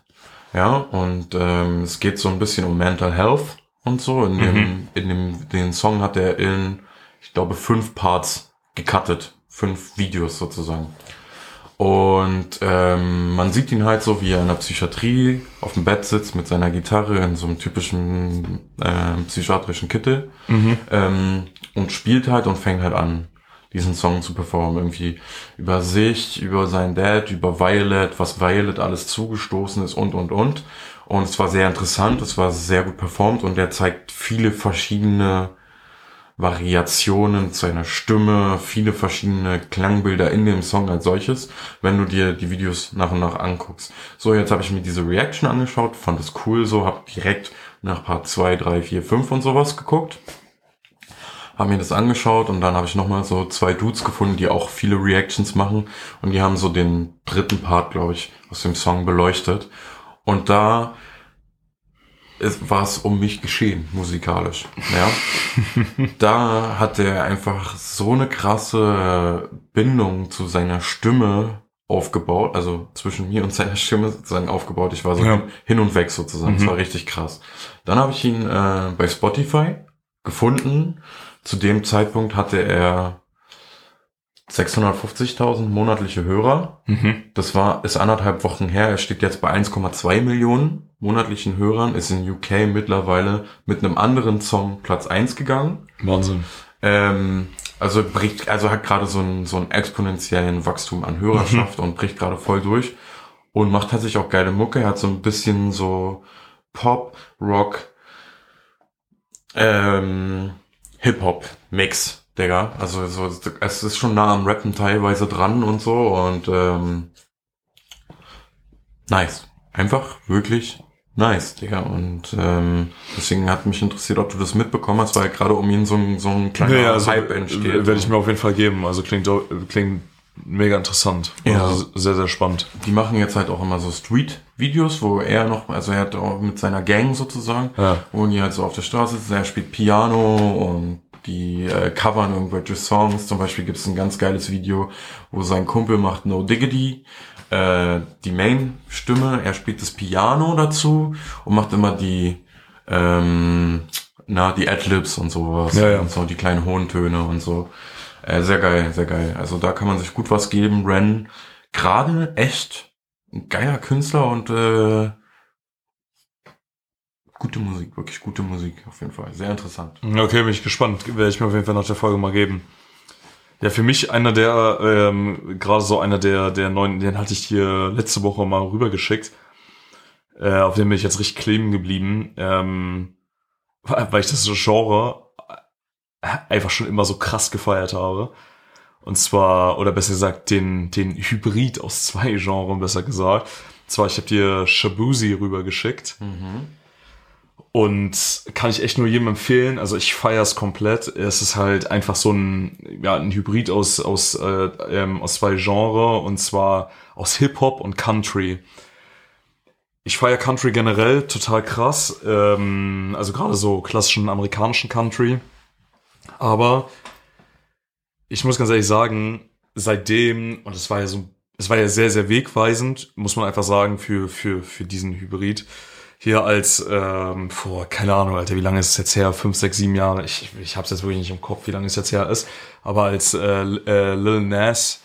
Ja, und ähm, es geht so ein bisschen um Mental Health und so. In dem, in dem den Song hat er in, ich glaube, fünf Parts gecuttet. Fünf Videos sozusagen. Und ähm, man sieht ihn halt so, wie er in der Psychiatrie auf dem Bett sitzt mit seiner Gitarre in so einem typischen äh, psychiatrischen Kittel ähm, und spielt halt und fängt halt an, diesen Song zu performen. Irgendwie über sich, über seinen Dad, über Violet, was Violet alles zugestoßen ist und, und, und. Und es war sehr interessant, es war sehr gut performt und er zeigt viele verschiedene Variationen seiner Stimme, viele verschiedene Klangbilder in dem Song als solches, wenn du dir die Videos nach und nach anguckst. So, jetzt habe ich mir diese Reaction angeschaut, fand es cool, so habe direkt nach Part 2, 3, 4, 5 und sowas geguckt. Habe mir das angeschaut und dann habe ich nochmal so zwei Dudes gefunden, die auch viele Reactions machen und die haben so den dritten Part, glaube ich, aus dem Song beleuchtet. Und da war es um mich geschehen, musikalisch. Ja. (laughs) da hat er einfach so eine krasse Bindung zu seiner Stimme aufgebaut, also zwischen mir und seiner Stimme sozusagen aufgebaut. Ich war so Ja. hin und weg sozusagen. Das war richtig krass. Dann habe ich ihn äh, bei Spotify gefunden. Zu dem Zeitpunkt hatte er 650.000 monatliche Hörer. Mhm. Das war, ist anderthalb Wochen her. Er steht jetzt bei 1,2 Millionen monatlichen Hörern, ist in UK mittlerweile mit einem anderen Song Platz 1 gegangen. Wahnsinn. Ähm, also bricht, also hat gerade so einen, so einen exponentiellen Wachstum an Hörerschaft und bricht gerade voll durch und macht tatsächlich auch geile Mucke. Er hat so ein bisschen so Pop, Rock, ähm, Hip-Hop-Mix, Digga. Also so, es ist schon nah am Rappen teilweise dran und so und ähm, nice. Einfach wirklich nice, Digga. Und ähm, deswegen hat mich interessiert, ob du das mitbekommen hast, weil gerade um ihn so ein, so ein kleiner Nee, also Hype entsteht. werde ich mir auf jeden Fall geben. Also klingt, klingt mega interessant. Ja. Also sehr, sehr spannend. Die machen jetzt halt auch immer so Street-Videos, wo er noch, also er hat auch mit seiner Gang sozusagen, Ja. wo die halt so auf der Straße sitzen, er spielt Piano und die äh, covern irgendwelche Songs. Zum Beispiel gibt es ein ganz geiles Video, wo sein Kumpel macht No Diggity, äh, die Main-Stimme, er spielt das Piano dazu und macht immer die, ähm, na, die Adlibs und sowas. Ja, ja. Und so die kleinen hohen Töne und so. Äh, sehr geil, sehr geil. Also da kann man sich gut was geben. Ren, gerade echt ein geiler Künstler und äh, gute Musik, wirklich gute Musik auf jeden Fall. Sehr interessant. Okay, bin ich gespannt. Werde ich mir auf jeden Fall nach der Folge mal geben. Ja, für mich einer der, ähm, gerade so einer der, der neuen, den hatte ich dir letzte Woche mal rübergeschickt. Äh, auf dem bin ich jetzt richtig kleben geblieben. Ähm, weil ich das Genre einfach schon immer so krass gefeiert habe. Und zwar, oder besser gesagt, den, den Hybrid aus zwei Genres, besser gesagt. Und zwar, ich habe dir Shabuzi rübergeschickt. Und kann ich echt nur jedem empfehlen. Also ich feiere es komplett. Es ist halt einfach so ein, ja, ein Hybrid aus, aus, äh, ähm, aus zwei Genres. Und zwar aus Hip-Hop und Country. Ich feiere Country generell total krass. Ähm, also gerade so klassischen amerikanischen Country. Aber ich muss ganz ehrlich sagen, seitdem, und es war ja so, es war ja sehr, sehr wegweisend, muss man einfach sagen, für, für, für diesen Hybrid. Hier als, ähm, vor, keine Ahnung, Alter, wie lange ist es jetzt her? Fünf, sechs, sieben Jahre. Ich, ich hab's jetzt wirklich nicht im Kopf, wie lange es jetzt her ist. Aber als äh, äh, Lil Nas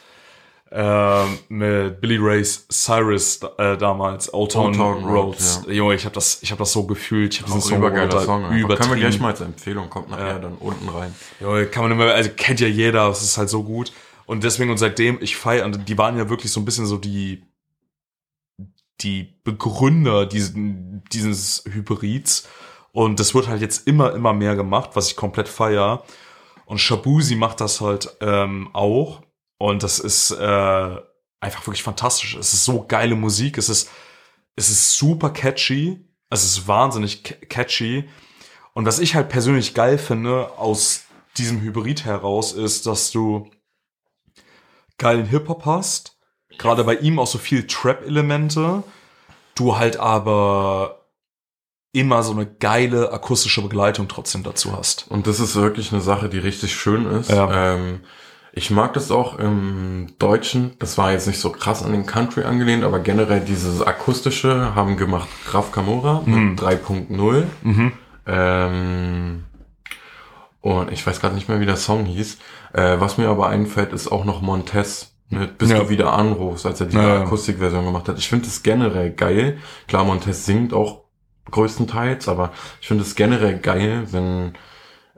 äh, mit Billy Ray Cyrus äh, damals, Old Town, Old Town Road, Roads. Junge, ich habe das, ich habe das so gefühlt. Ich habe diesen Song übergeiler Song. einfach. Können wir gleich mal als Empfehlung, kommt nachher dann unten rein. Ja, kann man immer, also kennt ja jeder, es ist halt so gut. Und deswegen und seitdem, ich feiere, und die waren ja wirklich so ein bisschen so die, die Begründer diesen, dieses Hybrids. Und das wird halt jetzt immer, immer mehr gemacht, was ich komplett feier. Und Shabuzi macht das halt ähm, auch. Und das ist äh, einfach wirklich fantastisch. Es ist so geile Musik. Es ist, es ist super catchy. Es ist wahnsinnig catchy. Und was ich halt persönlich geil finde aus diesem Hybrid heraus ist, dass du geilen Hip-Hop hast. Gerade bei ihm auch so viel Trap-Elemente. Du halt aber immer so eine geile akustische Begleitung trotzdem dazu hast. Und das ist wirklich eine Sache, die richtig schön ist. Ja. Ähm, ich mag das auch im Deutschen. Das war jetzt nicht so krass an den Country angelehnt, aber generell dieses akustische haben gemacht Graf Camora mhm. mit 3.0. Mhm. Ähm, und ich weiß gerade nicht mehr, wie der Song hieß. Äh, was mir aber einfällt, ist auch noch Montez mit Bis ja. du wieder anrufst, als er die ja, Akustikversion gemacht hat. Ich finde es generell geil. Klar, Montez singt auch größtenteils, aber ich finde es generell geil, wenn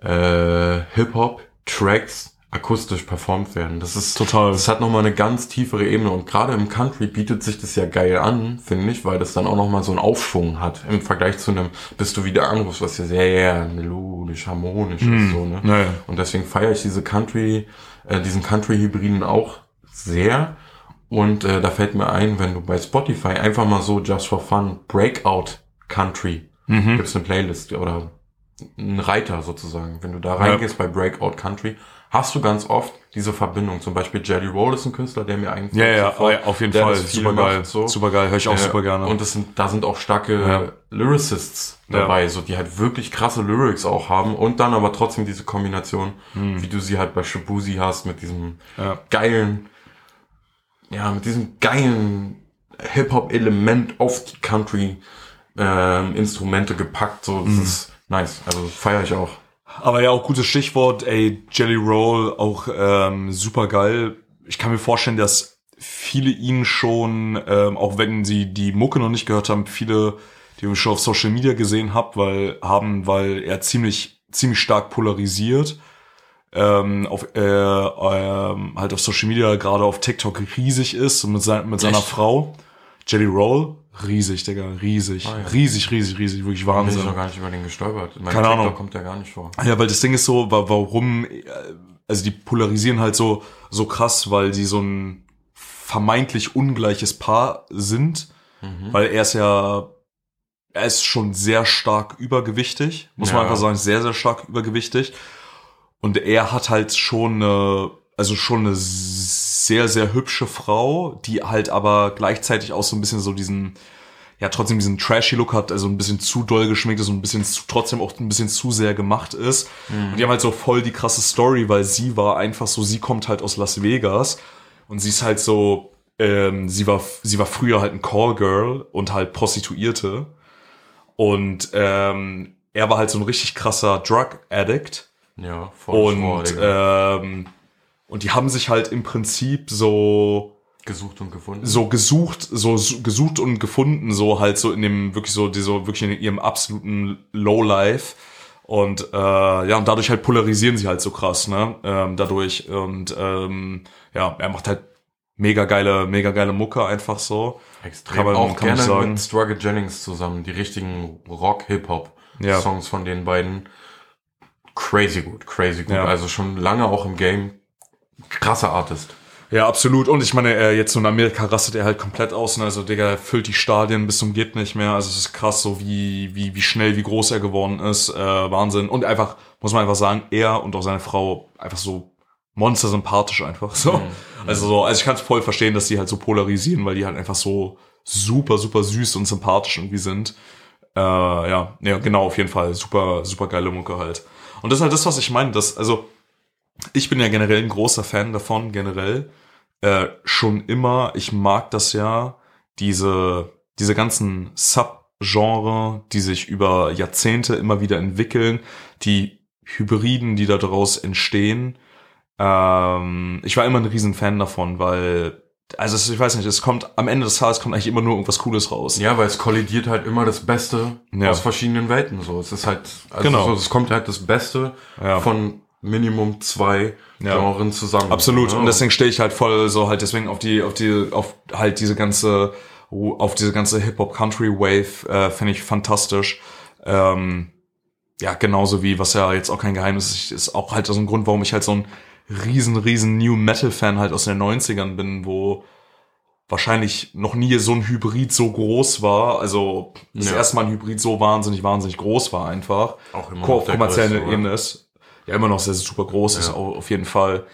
äh, Hip-Hop-Tracks akustisch performt werden. Das ist total. Das hat nochmal eine ganz tiefere Ebene und gerade im Country bietet sich das ja geil an, finde ich, weil das dann auch nochmal so einen Aufschwung hat im Vergleich zu einem Bist du wieder anrufst, was ja sehr melodisch, harmonisch mm. ist hm. so, ne? Naja. Und deswegen feiere ich diese Country, äh, diesen Country-Hybriden auch sehr. Und äh, da fällt mir ein, wenn du bei Spotify einfach mal so just for fun Breakout Country mhm. gibt's eine Playlist oder einen Reiter sozusagen. Wenn du da reingehst ja. bei Breakout Country, hast du ganz oft diese Verbindung. Zum Beispiel Jerry Roll ist ein Künstler, der mir eigentlich ja, ja, sofort, oh auf jeden Fall super geil, so. super geil, höre ich auch äh, super gerne. Und das sind, da sind auch starke ja. Lyricists dabei, ja. so die halt wirklich krasse Lyrics auch haben und dann aber trotzdem diese Kombination, hm. wie du sie halt bei Shabuzi hast mit diesem ja. geilen, ja, mit diesem geilen Hip-Hop-Element auf die Country ähm, Instrumente gepackt. So, das hm. ist nice. Also feiere ich auch. Aber ja, auch gutes Stichwort, ey, Jelly Roll, auch ähm, super geil. Ich kann mir vorstellen, dass viele ihn schon, ähm, auch wenn sie die Mucke noch nicht gehört haben, viele, die wir schon auf Social Media gesehen habt, weil, haben, weil er ziemlich, ziemlich stark polarisiert. Ähm, auf, äh, äh, halt auf Social Media, gerade auf TikTok riesig ist und mit, sein, mit seiner Frau. Jelly Roll, Riesig, Digga, riesig. Ah, ja. Riesig, riesig, riesig, wirklich Wahnsinn. Ich bin noch gar nicht über den gestolpert. Mein Keine Ahnung. kommt der gar nicht vor. Ja, weil das Ding ist so, warum, äh, also die polarisieren halt so, so krass, weil die so ein vermeintlich ungleiches Paar sind, mhm. weil er ist ja, er ist schon sehr stark übergewichtig, muss ja. man einfach sagen, sehr, sehr stark übergewichtig. Und er hat halt schon eine, also schon eine sehr, sehr hübsche Frau, die halt aber gleichzeitig auch so ein bisschen so diesen, ja, trotzdem diesen trashy Look hat, also ein bisschen zu doll geschminkt ist und ein bisschen zu, trotzdem auch ein bisschen zu sehr gemacht ist. Mhm. Und die haben halt so voll die krasse Story, weil sie war einfach so, sie kommt halt aus Las Vegas und sie ist halt so, ähm, sie war, sie war früher halt ein Callgirl und halt Prostituierte. Und ähm, er war halt so ein richtig krasser Drug Addict. Ja, voll Und ähm, und die haben sich halt im Prinzip so gesucht und gefunden. So gesucht, so gesucht und gefunden, so halt so in dem wirklich so, die so wirklich in ihrem absoluten Lowlife. Und äh, ja, und dadurch halt polarisieren sie halt so krass, ne? Ähm, dadurch. Und ähm, ja, er macht halt mega geile, mega geile Mucke einfach so. Extrem. Kann man, auch kann gerne sagen. mit Struggle Jennings zusammen, die richtigen Rock-Hip-Hop-Songs ja. von den beiden. Crazy gut, crazy gut. Ja. Also schon lange auch im Game krasser Artist. Ja, absolut. Und ich meine, jetzt so in Amerika rastet er halt komplett aus. Ne? Also, Digga, füllt die Stadien bis zum geht nicht mehr. Also, es ist krass, so wie, wie, wie schnell, wie groß er geworden ist. Äh, Wahnsinn. Und einfach, muss man einfach sagen, er und auch seine Frau einfach so monster sympathisch einfach so. Mhm. Also, so, also ich kann es voll verstehen, dass die halt so polarisieren, weil die halt einfach so super, super süß und sympathisch irgendwie sind. Äh, ja, ja, genau, auf jeden Fall. Super, super geile Mucke halt. Und das ist halt das, was ich meine, dass, also, ich bin ja generell ein großer Fan davon, generell. Äh, schon immer, ich mag das ja, diese, diese ganzen Subgenre, die sich über Jahrzehnte immer wieder entwickeln, die Hybriden, die da daraus entstehen. Ähm, ich war immer ein Riesenfan davon, weil also ich weiß nicht, es kommt am Ende des Tages kommt eigentlich immer nur irgendwas Cooles raus. Ja, weil es kollidiert halt immer das Beste ja. aus verschiedenen Welten. So, es ist halt, also genau. so, es kommt halt das Beste ja. von Minimum zwei ja. Genres zusammen. Absolut. Ja. Und deswegen stehe ich halt voll so halt deswegen auf die, auf die, auf halt diese ganze, auf diese ganze Hip-Hop-Country-Wave, äh, finde ich fantastisch. Ähm, ja, genauso wie, was ja jetzt auch kein Geheimnis ist, ist auch halt so ein Grund, warum ich halt so ein riesen, riesen New Metal Fan halt aus den 90ern bin, wo wahrscheinlich noch nie so ein Hybrid so groß war. Also das Ja. erste Mal ein Hybrid so wahnsinnig, wahnsinnig groß war einfach. Auch immer auf kommerziellen? Ebene ist. Ja, immer noch sehr, sehr super groß ist, Ja. au- auf jeden Fall.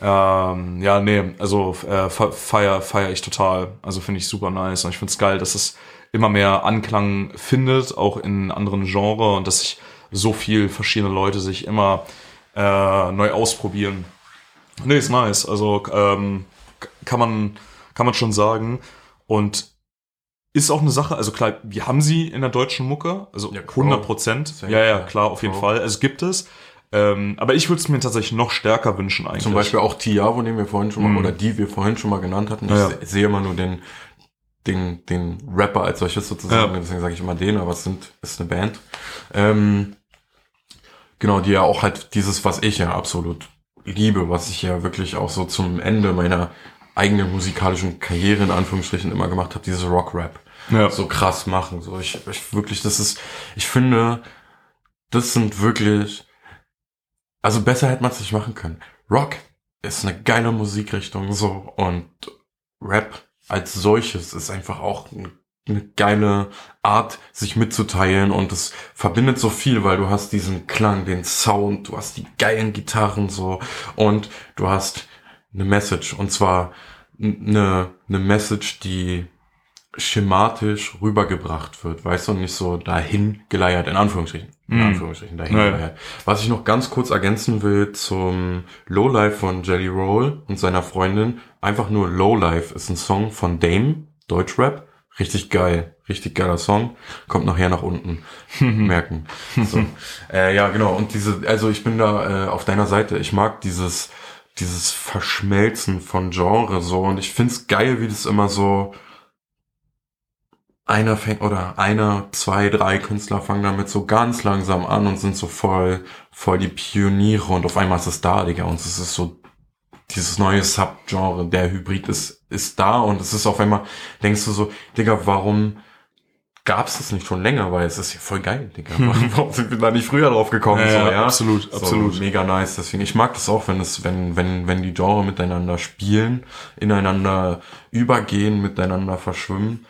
Ähm, ja, nee, also äh, fe- feier, feier ich total. Also finde ich super nice. Und ich finde es geil, dass es immer mehr Anklang findet, auch in anderen Genres und dass sich so viel verschiedene Leute sich immer äh, neu ausprobieren. Nee, ist nice. Also ähm, kann man kann man schon sagen. Und ist auch eine Sache, also klar, wir haben sie in der deutschen Mucke, also Ja, Crow. 100 Prozent. Ja, ja, klar, auf jeden. Fall. Es gibt es. Ähm, aber ich würde es mir tatsächlich noch stärker wünschen eigentlich. Zum Beispiel auch Tiavo, den wir vorhin schon mal, Mhm. oder die wir vorhin schon mal genannt hatten. Ich Ja. se- sehe immer nur den, den, den Rapper als solches sozusagen, Ja. deswegen sage ich immer den, aber es sind, ist eine Band. Ähm, genau, die ja auch halt dieses, was ich ja absolut liebe, was ich ja wirklich auch so zum Ende meiner eigenen musikalischen Karriere in Anführungsstrichen immer gemacht habe, dieses Rock-Rap Ja. so krass machen. So, ich, ich wirklich, das ist, ich finde, das sind wirklich, also besser hätte man es nicht machen können. Rock ist eine geile Musikrichtung, so, und Rap als solches ist einfach auch ein- eine geile Art, sich mitzuteilen und es verbindet so viel, weil du hast diesen Klang, den Sound, du hast die geilen Gitarren so und du hast eine Message und zwar eine, eine Message, die schematisch rübergebracht wird, weißt du, und nicht so dahin geleiert, in Anführungsstrichen. In Mm. Anführungsstrichen, dahin ja. geleiert. Was ich noch ganz kurz ergänzen will zum Lowlife von Jelly Roll und seiner Freundin. Einfach nur Lowlife ist ein Song von Dame, Deutschrap. Richtig geil. Richtig geiler Song. Kommt nachher nach unten. (laughs) Merken. So. äh, ja, genau. Und diese, also ich bin da äh, auf deiner Seite. Ich mag dieses, dieses Verschmelzen von Genre so. Und ich find's geil, wie das immer so, einer fängt oder einer, zwei, drei Künstler fangen damit so ganz langsam an und sind so voll, voll die Pioniere und auf einmal ist es da, Digga. Und es ist so dieses neue Subgenre, der Hybrid ist, ist da und es ist auf einmal, denkst du so, Digga, warum gab's das nicht schon länger? Weil es ist ja voll geil, Digga. (laughs) Warum, sind wir da nicht früher drauf gekommen? Ja, so, ja? absolut, so, absolut. Mega nice. Deswegen, ich mag das auch, wenn es, wenn, wenn, wenn die Genre miteinander spielen, ineinander übergehen, miteinander verschwimmen.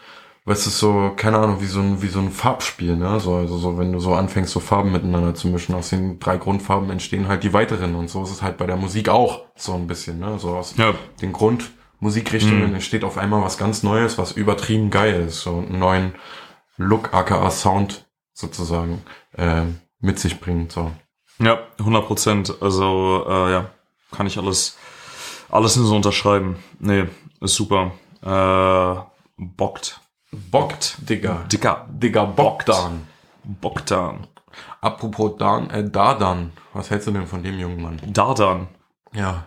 Weißt du, so, keine Ahnung, wie so ein, wie so ein Farbspiel, ne? So, also so, wenn du so anfängst, so Farben miteinander zu mischen, aus den drei Grundfarben entstehen halt die weiteren. Und so ist es halt bei der Musik auch so ein bisschen, ne? So aus Ja. den Grundmusikrichtungen Mhm. entsteht auf einmal was ganz Neues, was übertrieben geil ist. So einen neuen Look, aka Sound sozusagen, äh, mit sich bringt, so. Ja, 100 Prozent. Also, äh, ja, kann ich alles, alles nur so unterschreiben. Nee, ist super. Äh, bockt. Bockt, Digga. Dicker. Digga, Bogdan. Bogdan. Apropos Dan, äh, Dardan. Was hältst du denn von dem jungen Mann? Dardan. Ja.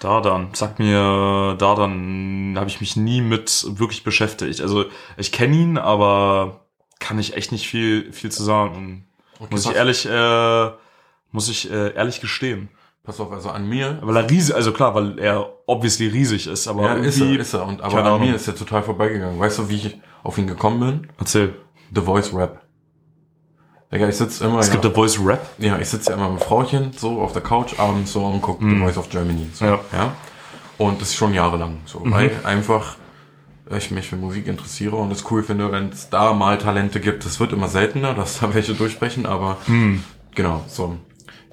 Dardan. Sag mir, Dardan habe ich mich nie mit wirklich beschäftigt. Also, ich kenne ihn, aber kann ich echt nicht viel, viel zu sagen. Muss ich ehrlich, äh, muss ich äh, ehrlich gestehen. Pass auf, also an mir. Weil er riesig, also klar, weil er obviously riesig ist, aber Ja, ist er, ist er. Und, aber an mir ist er total vorbeigegangen. Weißt du, wie ich auf ihn gekommen bin? erzähl. The Voice Rap. Digga, ich sitze immer, Es ja, gibt The Voice Rap. ja, ich sitze ja immer mit Frauchen so auf der Couch abends so und gucke The Voice of Germany. So, Ja. ja. Und das ist schon jahrelang so, weil einfach ich mich für Musik interessiere und es cool finde, wenn es da mal Talente gibt. Es wird immer seltener, dass da (laughs) welche durchbrechen, aber genau, so.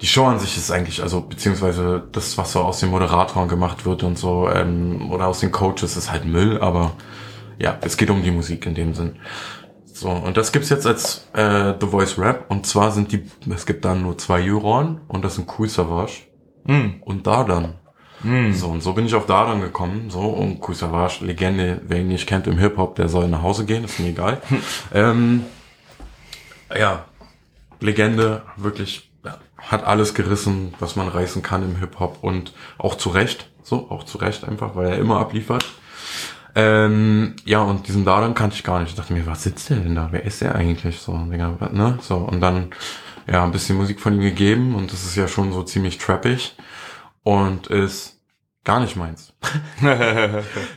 Die Show an sich ist eigentlich, also beziehungsweise das, was so aus den Moderatoren gemacht wird und so, ähm, oder aus den Coaches, ist halt Müll, aber ja, es geht um die Musik in dem Sinn. So, und das gibt's jetzt als äh, The Voice Rap. Und zwar sind die, es gibt dann nur zwei Juroren und das sind Cool Savage Hm. und Dardan. Hm. So, und so bin ich auf Dardan gekommen. So, und Cool Savage, Legende, wer ihn nicht kennt im Hip-Hop, der soll nach Hause gehen, ist mir egal. (laughs) ähm, ja, Legende, wirklich, hat alles gerissen, was man reißen kann im Hip-Hop und auch zu Recht, so, auch zu Recht einfach, weil er immer abliefert. Ähm, ja, und diesen Dardan kannte ich gar nicht. Ich dachte mir, was sitzt der denn da? Wer ist der eigentlich? So, ne? So, und dann, ja, ein bisschen Musik von ihm gegeben und das ist ja schon so ziemlich trappig und ist gar nicht meins. (laughs)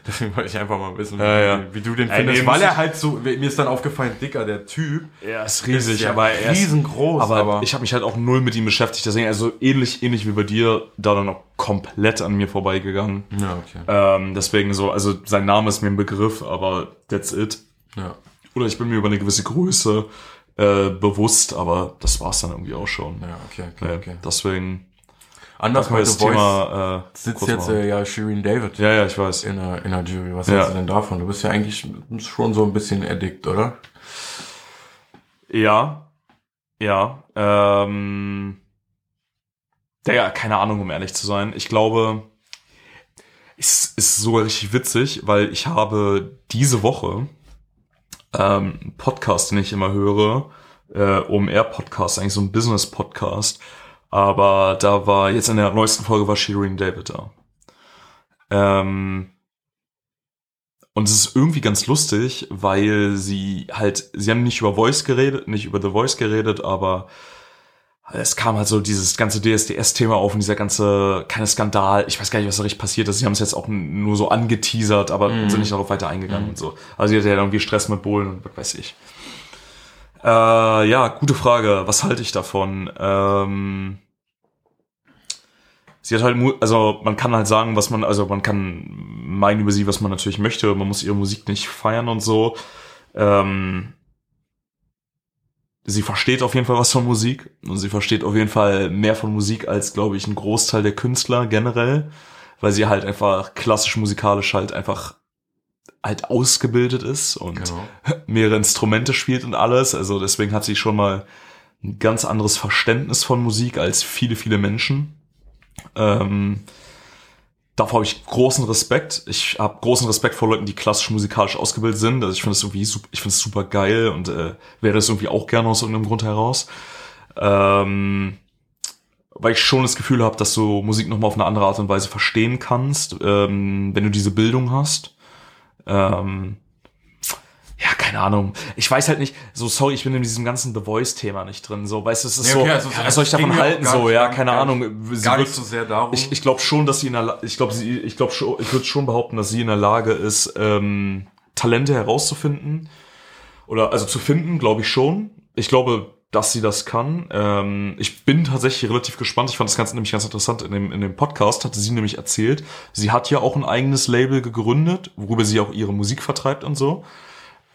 Deswegen wollte ich einfach mal wissen, wie, Ja, ja. wie du den Ja, findest. nee, weil er halt so, mir ist dann aufgefallen, dicker, der Typ. er ist ist ja riesengroß, aber, aber- ich habe mich halt auch null mit ihm beschäftigt. Deswegen, also ähnlich, ähnlich wie bei dir, da dann noch komplett an mir vorbeigegangen. Ja, okay. Ähm, deswegen so, also sein Name ist mir ein Begriff, aber that's it. Ja. Oder ich bin mir über eine gewisse Größe äh, bewusst, aber das war's dann irgendwie auch schon. Ja, okay, okay, Ja, okay. Deswegen Anders das The Voice Thema äh, sitzt jetzt machen. äh, ja Shirin David Ja, ja, ich weiß. in der, in der Jury. Was Ja. hältst du denn davon? Du bist ja eigentlich schon so ein bisschen addict, oder? Ja, ja. Ähm, ja, keine Ahnung, um ehrlich zu sein. Ich glaube, es ist sogar richtig witzig, weil ich habe diese Woche ähm, einen Podcast, den ich immer höre, äh, OMR-Podcast, eigentlich so ein Business-Podcast. Aber da war, jetzt in der neuesten Folge war Shirin David da. Ähm, und es ist irgendwie ganz lustig, weil sie halt, sie haben nicht über Voice geredet, nicht über The Voice geredet, aber es kam halt so dieses ganze DSDS-Thema auf und dieser ganze, keine Skandal, ich weiß gar nicht, was da richtig passiert ist. Sie haben es jetzt auch nur so angeteasert, aber Mhm. sind nicht darauf weiter eingegangen und so. Also sie hatte ja irgendwie Stress mit Bullen und was weiß ich. Äh, ja, gute Frage. Was halte ich davon? Ähm, sie hat halt, also man kann halt sagen, was man, also man kann meinen über sie, was man natürlich möchte. Man muss ihre Musik nicht feiern und so. Ähm, sie versteht auf jeden Fall was von Musik und sie versteht auf jeden Fall mehr von Musik als, glaube ich, ein Großteil der Künstler generell, weil sie halt einfach klassisch musikalisch halt einfach halt ausgebildet ist und Genau. (laughs) mehrere Instrumente spielt und alles. Also deswegen hat sie schon mal ein ganz anderes Verständnis von Musik als viele, viele Menschen. Ähm, davor habe ich großen Respekt. Ich habe großen Respekt vor Leuten, die klassisch musikalisch ausgebildet sind. Also ich finde es irgendwie, sup- ich finde es super geil und äh, wäre das irgendwie auch gerne aus irgendeinem Grund heraus. Ähm, weil ich schon das Gefühl habe, dass du Musik nochmal auf eine andere Art und Weise verstehen kannst, ähm, wenn du diese Bildung hast. Ähm, ja, keine Ahnung. Ich weiß halt nicht, so sorry, ich bin in diesem ganzen The Voice-Thema nicht drin. So, weißt du, es ist so, okay, also ja, das was soll ich davon halten? So, ja, keine gar Ahnung. Gar wird- nicht so sehr darum. ich, ich glaube schon, dass sie in der, La ich glaube, sie, ich glaube schon, ich würde schon behaupten, dass sie in der Lage ist, ähm, Talente herauszufinden oder also zu finden, glaube ich schon. Ich glaube, dass sie das kann. Ähm, ich bin tatsächlich relativ gespannt. Ich fand das Ganze nämlich ganz interessant. In dem, in dem Podcast hatte sie nämlich erzählt, sie hat ja auch ein eigenes Label gegründet, worüber sie auch ihre Musik vertreibt und so.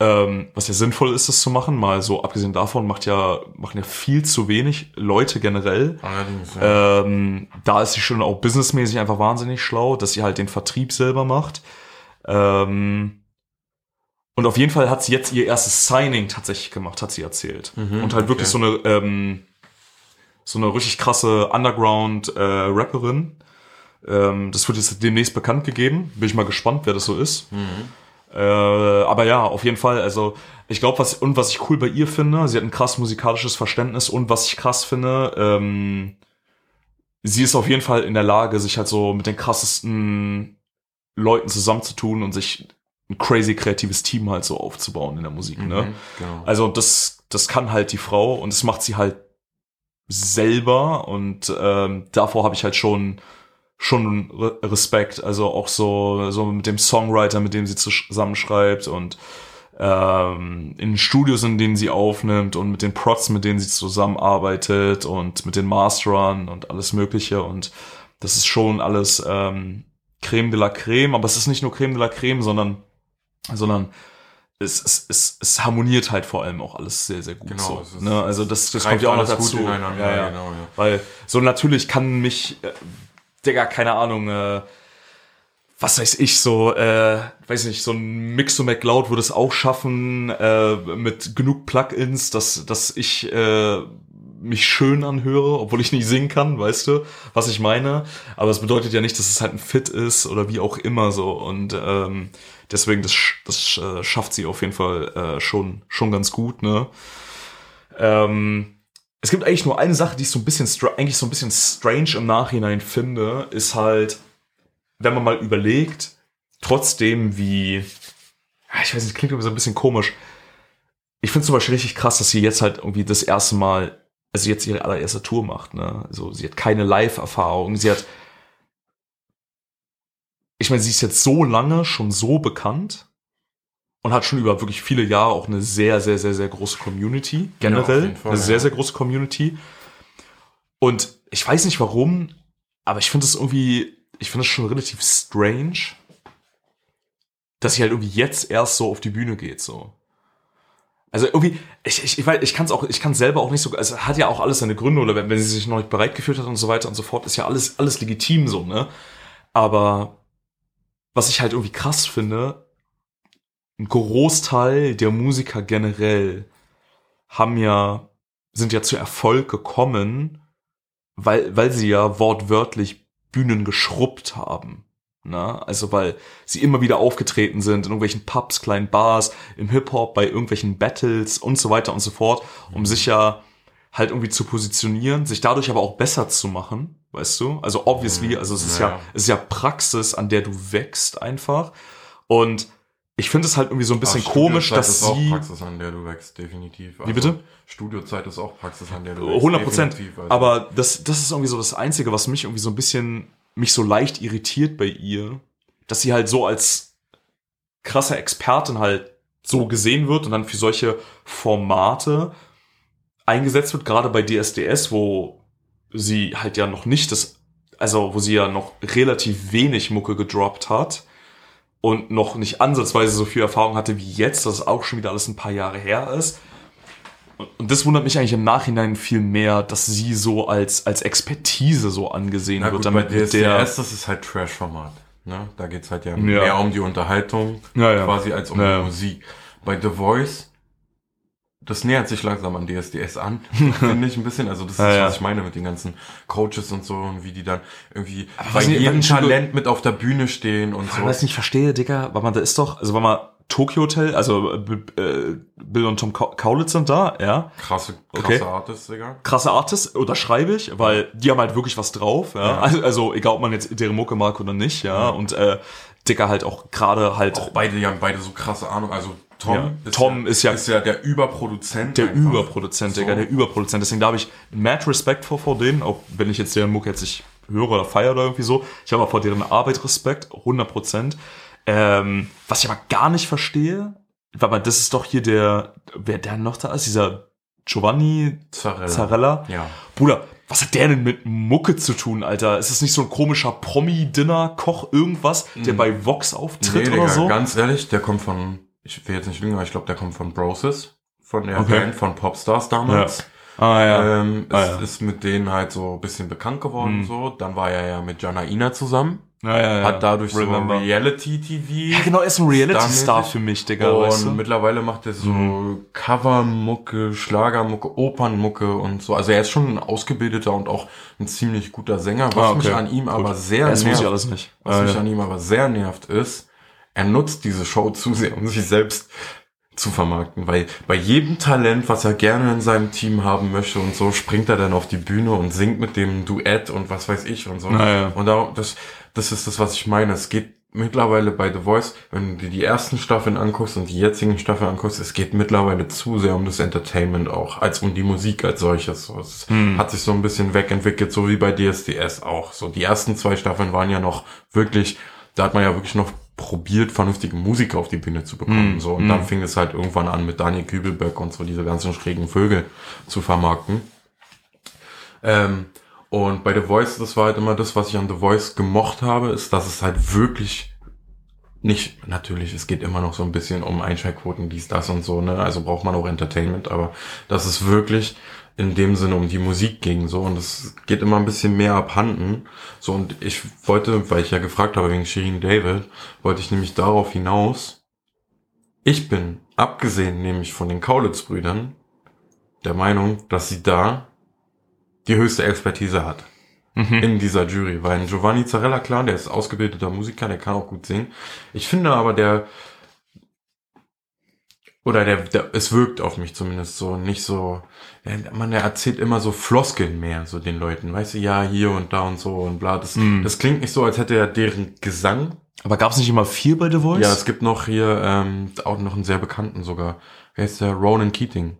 Ähm, was ja sinnvoll ist, das zu machen. Mal so abgesehen davon macht ja, machen ja viel zu wenig Leute generell. Allerdings, ja. Ähm, da ist sie schon auch businessmäßig einfach wahnsinnig schlau, dass sie halt den Vertrieb selber macht. Ähm, und auf jeden Fall hat sie jetzt ihr erstes Signing tatsächlich gemacht, hat sie erzählt. Mhm, und halt wirklich so eine ähm, so eine richtig krasse Underground-Rapperin. ähm, das wird jetzt demnächst bekannt gegeben. Bin ich mal gespannt, wer das so ist. Äh, aber ja, auf jeden Fall. Also ich glaube, was und was ich cool bei ihr finde, sie hat ein krass musikalisches Verständnis und was ich krass finde, ähm, sie ist auf jeden Fall in der Lage, sich halt so mit den krassesten Leuten zusammenzutun und sich ein crazy kreatives Team halt so aufzubauen in der Musik. Ne? Mhm, genau. Also das, das kann halt die Frau und das macht sie halt selber und ähm, davor habe ich halt schon schon Re- Respekt, also auch so so mit dem Songwriter, mit dem sie zusammenschreibt und ähm, in Studios, in denen sie aufnimmt und mit den Prods, mit denen sie zusammenarbeitet und mit den Masterern und alles Mögliche und das ist schon alles ähm, Creme de la Creme, aber es ist nicht nur Creme de la Creme, sondern sondern es, es, es, es harmoniert halt vor allem auch alles sehr, sehr gut. Genau, so, ne? Also das, das kommt ja auch noch dazu. ja, ja. genau, ja. Weil so natürlich kann mich, äh, Digga, keine Ahnung, äh, was weiß ich, so, äh, weiß nicht, so ein Mix to McLeod würde es auch schaffen, äh, mit genug Plugins, dass, dass ich äh, mich schön anhöre, obwohl ich nicht singen kann, weißt du, was ich meine. Aber es bedeutet ja nicht, dass es halt ein Fit ist oder wie auch immer so. Und ähm, deswegen, das, das äh, schafft sie auf jeden Fall äh, schon, schon ganz gut, ne? Ähm, es gibt eigentlich nur eine Sache, die ich so ein bisschen, eigentlich so ein bisschen strange im Nachhinein finde, ist halt, wenn man mal überlegt, trotzdem wie, ja, ich weiß nicht, klingt irgendwie so ein bisschen komisch. Ich finde zum Beispiel richtig krass, dass sie jetzt halt irgendwie das erste Mal, also jetzt ihre allererste Tour macht, ne? Also sie hat keine Live-Erfahrung, sie hat ich meine, sie ist jetzt so lange schon so bekannt und hat schon über wirklich viele Jahre auch eine sehr, sehr, sehr, sehr große Community. Generell. jeden Fall, eine sehr, ja. sehr große Community. Und ich weiß nicht warum, aber ich finde es irgendwie, ich finde es schon relativ strange, dass sie halt irgendwie jetzt erst so auf die Bühne geht, so. Also irgendwie, ich, ich, ich, weiß, ich kann es auch, ich kann selber auch nicht so, es hat ja auch alles seine Gründe, oder wenn, wenn sie sich noch nicht bereit gefühlt hat und so weiter und so fort, ist ja alles, alles legitim so, ne? Aber was ich halt irgendwie krass finde, ein Großteil der Musiker generell haben ja, sind ja zu Erfolg gekommen, weil, weil sie ja wortwörtlich Bühnen geschrubbt haben. Na, also weil sie immer wieder aufgetreten sind in irgendwelchen Pubs, kleinen Bars, im Hip-Hop, bei irgendwelchen Battles und so weiter und so fort, um sich ja halt irgendwie zu positionieren, sich dadurch aber auch besser zu machen, weißt du? Also obviously, also es ist ja, Ja. es ist ja Praxis, an der du wächst einfach. Und ich finde es halt irgendwie so ein bisschen Aber komisch, Studiozeit dass ist auch sie Praxis, an der du wächst, definitiv. Also Wie bitte? Studiozeit ist auch Praxis, an der du wächst. 100 Prozent. Also, Aber das, das ist irgendwie so das Einzige, was mich irgendwie so ein bisschen, mich so leicht irritiert bei ihr, dass sie halt so als krasse Expertin halt so gesehen wird und dann für solche Formate eingesetzt wird, gerade bei DSDS, wo sie halt ja noch nicht das, also wo sie ja noch relativ wenig Mucke gedroppt hat und noch nicht ansatzweise so viel Erfahrung hatte wie jetzt, dass es auch schon wieder alles ein paar Jahre her ist. Und- das wundert mich eigentlich im Nachhinein viel mehr, dass sie so als, als Expertise so angesehen Na wird. gut, bei Damit mit DSDS, der, das ist halt Trash-Format. Ne? Da geht's halt ja, Ja. mehr um die Unterhaltung Ja, ja. quasi als um die Musik. Bei The Voice, das nähert sich langsam an DSDS an, (laughs) finde ich ein bisschen. Also das Ja, ist, ja. was ich meine mit den ganzen Coaches und so und wie die dann irgendwie bei was ich- jedem was ich- Talent mit auf der Bühne stehen und weil so. ich das nicht verstehe, Digga, weil man da ist doch, also wenn man Tokyo Hotel, also äh, äh, Bill und Tom Kau- Kaulitz sind da, ja. Krasse, krasse Okay. Artists, Digga. Krasse Artists, unterschreibe ich, weil die haben halt wirklich was drauf, ja. Ja. Also, also egal, ob man jetzt deren Mucke mag oder nicht, ja. Und äh, Dicker halt auch gerade halt Auch beide, die haben beide so krasse Ahnung. Also Tom, Ja. ist, Tom ja, ist ja- ist ja der Überproduzent. der einfach. Überproduzent, So. Digga, der Überproduzent. Deswegen da habe ich mad Respekt vor, vor denen, auch wenn ich jetzt deren Mucke jetzt nicht höre oder feiere oder irgendwie so. Ich habe auch vor deren Arbeit Respekt, 100 Prozent. Ähm, was ich aber gar nicht verstehe, weil man, das ist doch hier der, wer der noch da ist, dieser Giovanni Zarella. Zarella. Ja. Bruder, was hat der denn mit Mucke zu tun, Alter? Ist es nicht so ein komischer Promi-Dinner-Koch, irgendwas, der bei Vox auftritt Mhm. Nee, oder Digga, so? ganz ehrlich, der kommt von, ich will jetzt nicht lügen, aber ich glaube, der kommt von Broses, von der Okay. Band von Popstars damals. Ah, ja. Ähm, Ah, ist, ja. ist mit denen halt so ein bisschen bekannt geworden, Mhm. so. Dann war er ja mit Janaina zusammen, ja, ja, ja. hat dadurch Remember. so Reality-TV. Ja, genau, er ist ein Reality-Star für mich, Digga, und weißt du? mittlerweile macht er so Mhm. Covermucke, Schlagermucke, Opernmucke und so. Also er ist schon ein ausgebildeter und auch ein ziemlich guter Sänger. Was Ah, okay. mich an ihm aber Gut. sehr Ja, das muss ich nervt, alles nicht. was Ah, mich ja. an ihm aber sehr nervt, ist, er nutzt diese Show zu sehr, um sich selbst zu vermarkten, weil bei jedem Talent, was er gerne in seinem Team haben möchte und so, springt er dann auf die Bühne und singt mit dem Duett und was weiß ich und so. Naja. Und da, das, das ist das, was ich meine. Es geht mittlerweile bei The Voice, wenn du dir die ersten Staffeln anguckst und die jetzigen Staffeln anguckst, es geht mittlerweile zu sehr um das Entertainment auch, als um die Musik als solches. So, Es Hm. hat sich so ein bisschen wegentwickelt, so wie bei DSDS auch. So die ersten zwei Staffeln waren ja noch wirklich, da hat man ja wirklich noch probiert, vernünftige Musiker auf die Bühne zu bekommen. Hm. So und dann fing es halt irgendwann an mit Daniel Kübelberg und so diese ganzen schrägen Vögel zu vermarkten. Ähm, und bei The Voice, das war halt immer das, was ich an The Voice gemocht habe, ist, dass es halt wirklich nicht, natürlich, es geht immer noch so ein bisschen um Einschaltquoten, dies, das und so, ne, also braucht man auch Entertainment, aber dass es wirklich in dem Sinne um die Musik ging, so, und es geht immer ein bisschen mehr abhanden, so, und ich wollte, weil ich ja gefragt habe wegen Shirin David, wollte ich nämlich darauf hinaus, ich bin, abgesehen nämlich von den Kaulitz-Brüdern, der Meinung, dass sie da die höchste Expertise hat. Mhm. in dieser Jury, weil Giovanni Zarella, klar, der ist ausgebildeter Musiker, der kann auch gut singen. Ich finde aber, der oder der, der es wirkt auf mich zumindest so nicht so, man, der erzählt immer so Floskeln mehr, so den Leuten, weißt du, ja, hier und da und so und bla. Das, Mhm. das klingt nicht so, als hätte er deren Gesang. Aber gab es nicht immer vier bei The Voice? Ja, es gibt noch hier ähm, auch noch einen sehr bekannten sogar. Wer ist der? Ronan Keating.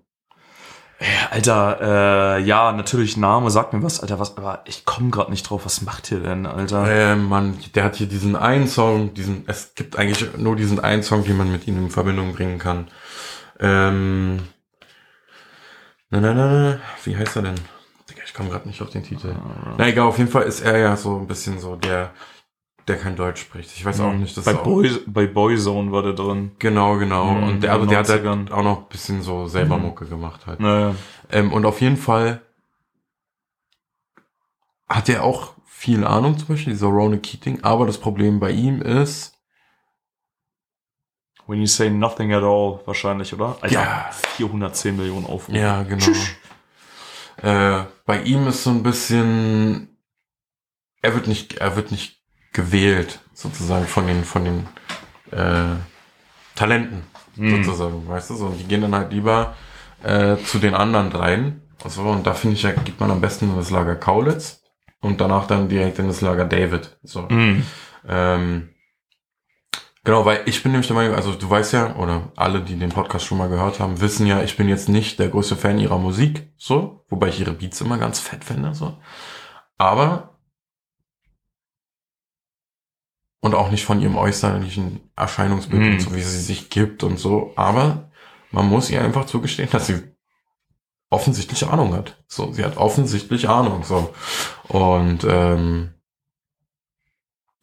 Alter, äh, ja, natürlich Name sagt mir was, Alter, was, aber ich komme gerade nicht drauf. Was macht ihr denn, Alter? Äh, man, der hat hier diesen einen Song, diesen, es gibt eigentlich nur diesen einen Song, den man mit ihm in Verbindung bringen kann. Ähm, na, na, na, na, wie heißt er denn? Digga, Ich komme gerade nicht auf den Titel. Na egal, auf jeden Fall ist er ja so ein bisschen so der, der kein Deutsch spricht. Ich weiß auch nicht, das bei, Boy, bei Boyzone war der drin. Genau, genau. Mhm, und der, aber in der hat halt 90ern. auch noch ein bisschen so selber Mucke gemacht halt. Naja. Ähm, und auf jeden Fall hat er auch viel Ahnung, zum Beispiel dieser Rona Keating, aber das Problem bei ihm ist, When you say nothing at all, wahrscheinlich, oder? Alter, Ja. 410 Millionen Aufrufe. ja, genau. Äh, bei ihm ist so ein bisschen, er wird nicht, er wird nicht gewählt, sozusagen, von den, von den, äh, Talenten, Hm. sozusagen, weißt du, so, und die gehen dann halt lieber, äh, zu den anderen dreien, also, und da finde ich, ja, geht man am besten in das Lager Kaulitz und danach dann direkt in das Lager David, so. Hm. Ähm, genau, weil ich bin nämlich der Meinung, also du weißt ja, oder alle, die den Podcast schon mal gehört haben, wissen ja, ich bin jetzt nicht der größte Fan ihrer Musik, so, wobei ich ihre Beats immer ganz fett finde, so. Aber und auch nicht von ihrem äußerlichen Erscheinungsbild Mhm. und so, wie sie sich gibt und so, aber man muss ihr einfach zugestehen, dass sie offensichtlich Ahnung hat. So, sie hat offensichtlich Ahnung, so. Und ähm,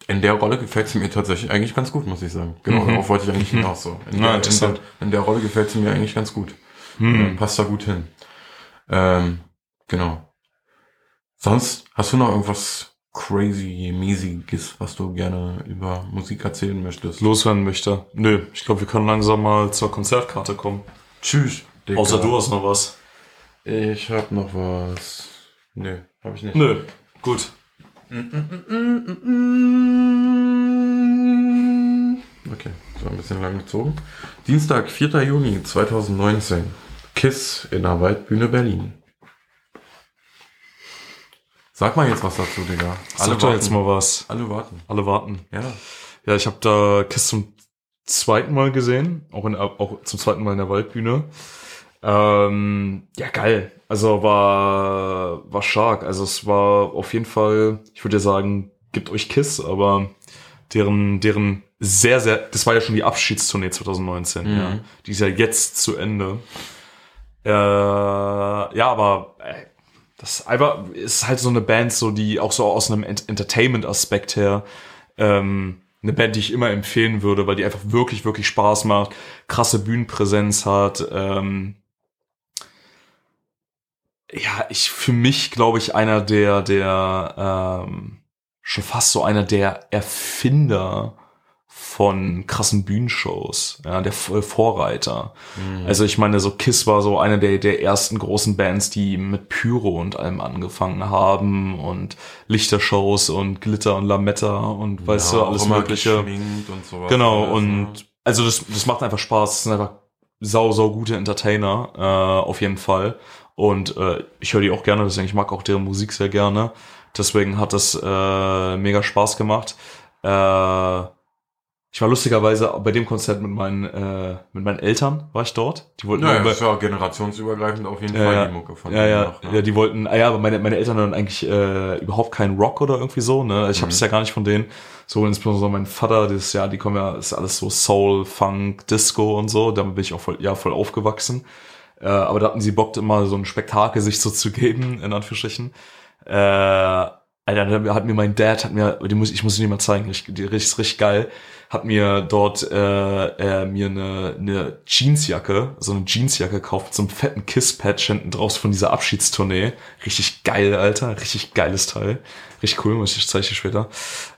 in der Rolle gefällt sie mir tatsächlich eigentlich ganz gut, muss ich sagen. Genau, Mhm. darauf wollte ich eigentlich Mhm. hinaus so. In, Ja, der, in, interessant. der, in der Rolle gefällt sie mir eigentlich ganz gut. Hm. Äh, Passt da gut hin. Ähm, genau. Sonst hast du noch irgendwas crazy, mäßiges, was du gerne über Musik erzählen möchtest? Loswerden möchte. Nö, ich glaube, wir können langsam mal zur Konzertkarte kommen. Tschüss. Digga. Außer du hast noch was. Ich hab noch was. Nö, hab ich nicht. Nö, gut. Okay, das war ein bisschen lang gezogen. Dienstag, 4. Juni 2019. KISS in der Waldbühne Berlin. Sag mal jetzt was dazu, Digga. Sag doch jetzt mal was. Alle warten. Alle warten. Ja. Ja, ich habe da Kiss zum zweiten Mal gesehen, auch, in, auch zum zweiten Mal in der Waldbühne. Ähm, ja, geil. Also war, war stark. Also es war auf jeden Fall, ich würde ja sagen, gibt euch Kiss, aber deren, deren sehr, sehr, das war ja schon die Abschiedstournee 2019, Mhm. ja. Die ist ja jetzt zu Ende. Äh, ja, aber ey, das ist einfach ist halt so eine Band, so die auch so aus einem Ent Entertainment-Aspekt her ähm, eine Band, die ich immer empfehlen würde, weil die einfach wirklich, wirklich Spaß macht, krasse Bühnenpräsenz hat. Ähm, ja, ich für mich glaube ich einer der der ähm, schon fast so einer der Erfinder von krassen Bühnenshows, ja, der Vorreiter. Mhm. Also ich meine, so Kiss war so eine der, der ersten großen Bands, die mit Pyro und allem angefangen haben und Lichtershows und Glitter und Lametta und weißt Ja, du, alles mögliche. und sowas. Genau, alles, und ne? also das, das macht einfach Spaß. Das sind einfach sau, sau gute Entertainer, äh, auf jeden Fall. Und äh, ich höre die auch gerne, deswegen ich mag auch deren Musik sehr gerne. Deswegen hat das äh, mega Spaß gemacht. Äh, ich war lustigerweise bei dem Konzert mit meinen, äh, mit meinen Eltern, war ich dort. Die wollten Naja, das ja generationsübergreifend auf jeden Fall die Mucke von ja, denen ja, noch, ne? ja, die wollten, ah ja, aber meine, meine Eltern hören eigentlich äh, überhaupt keinen Rock oder irgendwie so, ne? Ich Mhm. habe es ja gar nicht von denen. So insbesondere mein Vater, das ist ja, die kommen ja, ist alles so Soul, Funk, Disco und so. Damit bin ich auch voll, ja, voll aufgewachsen. Äh, aber da hatten sie Bock, immer so ein Spektakel sich so zu geben, in Anführungsstrichen. Äh, Alter, da hat mir mein Dad, hat mir, die muss, ich muss ihn dir mal zeigen, richtig, richtig, richtig geil, hat mir dort äh, äh, mir eine, eine Jeansjacke, so eine Jeansjacke gekauft mit so einem fetten Kiss-Patch hinten drauf von dieser Abschiedstournee. Richtig geil, Alter, richtig geiles Teil. Richtig cool, muss ich zeige dir später.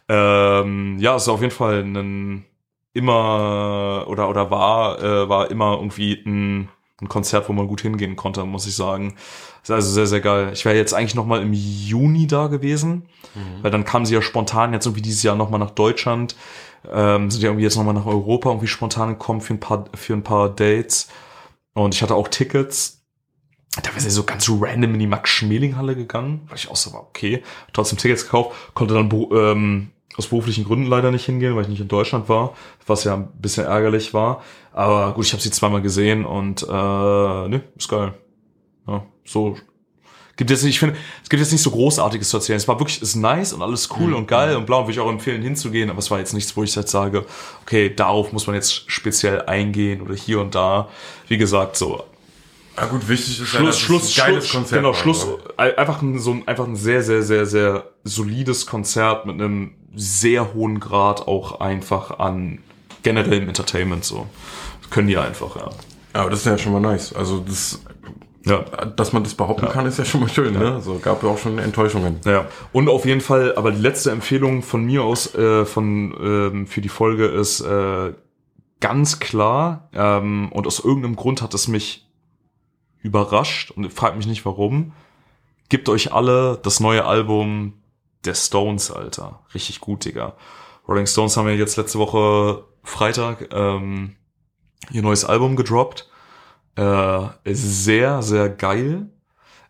Ähm, ja, ist auf jeden Fall ein immer oder oder war äh, war immer irgendwie ein, ein Konzert, wo man gut hingehen konnte, muss ich sagen. Ist also sehr sehr geil. Ich wäre jetzt eigentlich noch mal im Juni da gewesen, Mhm. weil dann kamen sie ja spontan jetzt irgendwie dieses Jahr noch mal nach Deutschland. Ähm, sind ja irgendwie jetzt noch mal nach Europa irgendwie spontan gekommen für ein paar für ein paar Dates und ich hatte auch Tickets. Da wäre sie so ganz random in die Max-Schmeling-Halle gegangen, weil ich auch so war, okay, trotzdem Tickets gekauft, konnte dann ähm, aus beruflichen Gründen leider nicht hingehen, weil ich nicht in Deutschland war, was ja ein bisschen ärgerlich war. Aber gut, ich habe sie zweimal gesehen und äh, ne, ist geil. so gibt jetzt nicht, ich finde, es gibt jetzt nicht so großartiges zu erzählen. Es war wirklich, ist nice und alles cool Mhm. und geil und blau würde ich auch empfehlen hinzugehen, aber es war jetzt nichts, wo ich jetzt sage, okay, darauf muss man jetzt speziell eingehen oder hier und da. Wie gesagt, so Ja gut, wichtig ist Schluss, ja, Schluss, ein geiles Schluss, Konzert genau, Schluss, so. einfach ein, so ein, einfach ein sehr, sehr, sehr, sehr solides Konzert mit einem sehr hohen Grad auch einfach an generellem Entertainment, so. Das können die einfach, ja. Aber das ist ja schon mal nice. Also das, Ja. dass man das behaupten kann, ist ja schon mal schön, ne? So gab ja auch schon Enttäuschungen. Ja, und auf jeden Fall, aber die letzte Empfehlung von mir aus äh, von ähm, für die Folge ist äh, ganz klar ähm, und aus irgendeinem Grund hat es mich überrascht und fragt mich nicht warum. Gebt euch alle das neue Album der Stones, Alter. Richtig gut, Digga. Rolling Stones haben ja jetzt letzte Woche Freitag ähm, ihr neues Album gedroppt. Äh, ist sehr, sehr geil.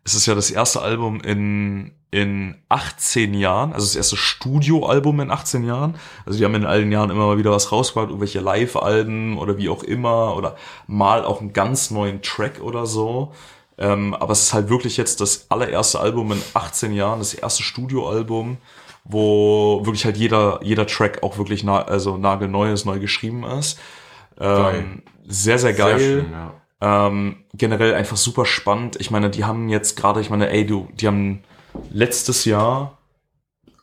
Es ist ja das erste Album in, in 18 Jahren, also das erste Studioalbum in 18 Jahren. Also die haben in allen Jahren immer mal wieder was rausgebracht, irgendwelche Live-Alben oder wie auch immer oder mal auch einen ganz neuen Track oder so. Ähm, aber es ist halt wirklich jetzt das allererste Album in 18 Jahren, das erste Studioalbum, wo wirklich halt jeder, jeder Track auch wirklich na, also nagelneu ist, neu geschrieben ist. Ähm, sehr, sehr geil. Sehr schön, ja. Ähm, generell einfach super spannend. Ich meine, die haben jetzt gerade, ich meine, ey, du, die haben letztes Jahr,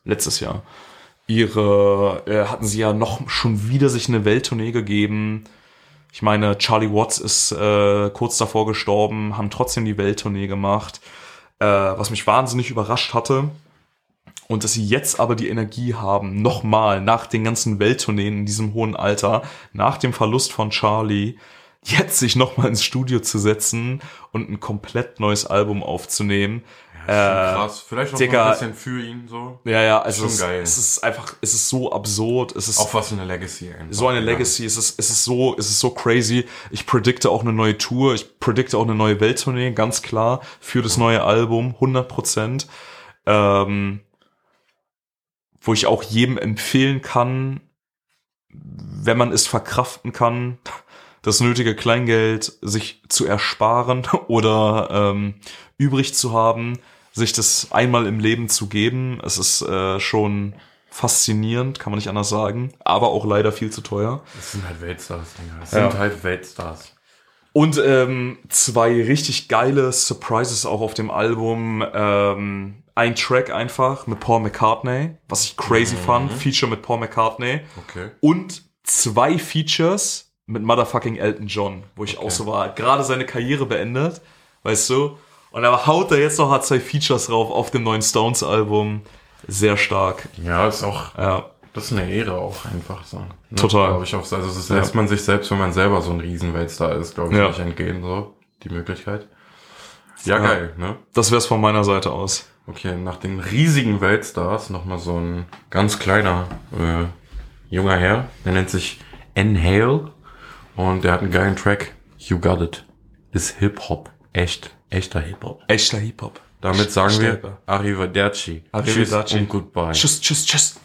letztes Jahr, ihre, äh, hatten sie ja noch schon wieder sich eine Welttournee gegeben. Ich meine, Charlie Watts ist äh, kurz davor gestorben, haben trotzdem die Welttournee gemacht, äh, was mich wahnsinnig überrascht hatte. Und dass sie jetzt aber die Energie haben, nochmal nach den ganzen Welttourneen in diesem hohen Alter, nach dem Verlust von Charlie, jetzt sich nochmal ins Studio zu setzen und ein komplett neues Album aufzunehmen. Schon Äh, krass. Vielleicht so ein bisschen für ihn so. Ja, ja, also Schon es, geil. es ist einfach, es ist so absurd, es ist Auch was für eine Legacy. Einfach. so eine Ja. Legacy, es ist, es ist so, es ist so crazy. Ich predikte auch eine neue Tour, ich predikte auch eine neue Welttournee, ganz klar, für das neue Album, 100 Prozent. Ähm, wo ich auch jedem empfehlen kann, wenn man es verkraften kann, das nötige Kleingeld sich zu ersparen (laughs) oder ähm, übrig zu haben, sich das einmal im Leben zu geben. Es ist äh, schon faszinierend, kann man nicht anders sagen, aber auch leider viel zu teuer. Das sind halt Weltstars, Digga. Das Ja. sind halt Weltstars. Und ähm, zwei richtig geile Surprises auch auf dem Album. Ähm, ein Track einfach mit Paul McCartney, was ich crazy fand. Feature mit Paul McCartney. Okay. Und zwei Features mit Motherfucking Elton John, wo ich auch so war, hat gerade seine Karriere beendet, weißt du? Und aber haut er jetzt noch hat zwei Features drauf auf dem neuen Stones-Album. Sehr stark. Ja, ist auch, Ja. das ist eine Ehre auch einfach so. Ne? Total. Glaube ich auch. so. Also das lässt man sich selbst, wenn man selber so ein Riesenweltstar ist, glaube ich, Ja. nicht entgehen, so, die Möglichkeit. Ja, Ja. geil, ne? Das wär's von meiner Seite aus. Okay, nach den riesigen Weltstars nochmal so ein ganz kleiner äh, junger Herr, der nennt sich Enhale und der hat einen geilen Track. You Got It. Ist Hip-Hop. Echt, echter Hip-Hop. Echter Hip-Hop. Damit sagen Stärker. wir Arrivederci. Arrivederci. Tschüss und Goodbye. Tschüss, tschüss, tschüss.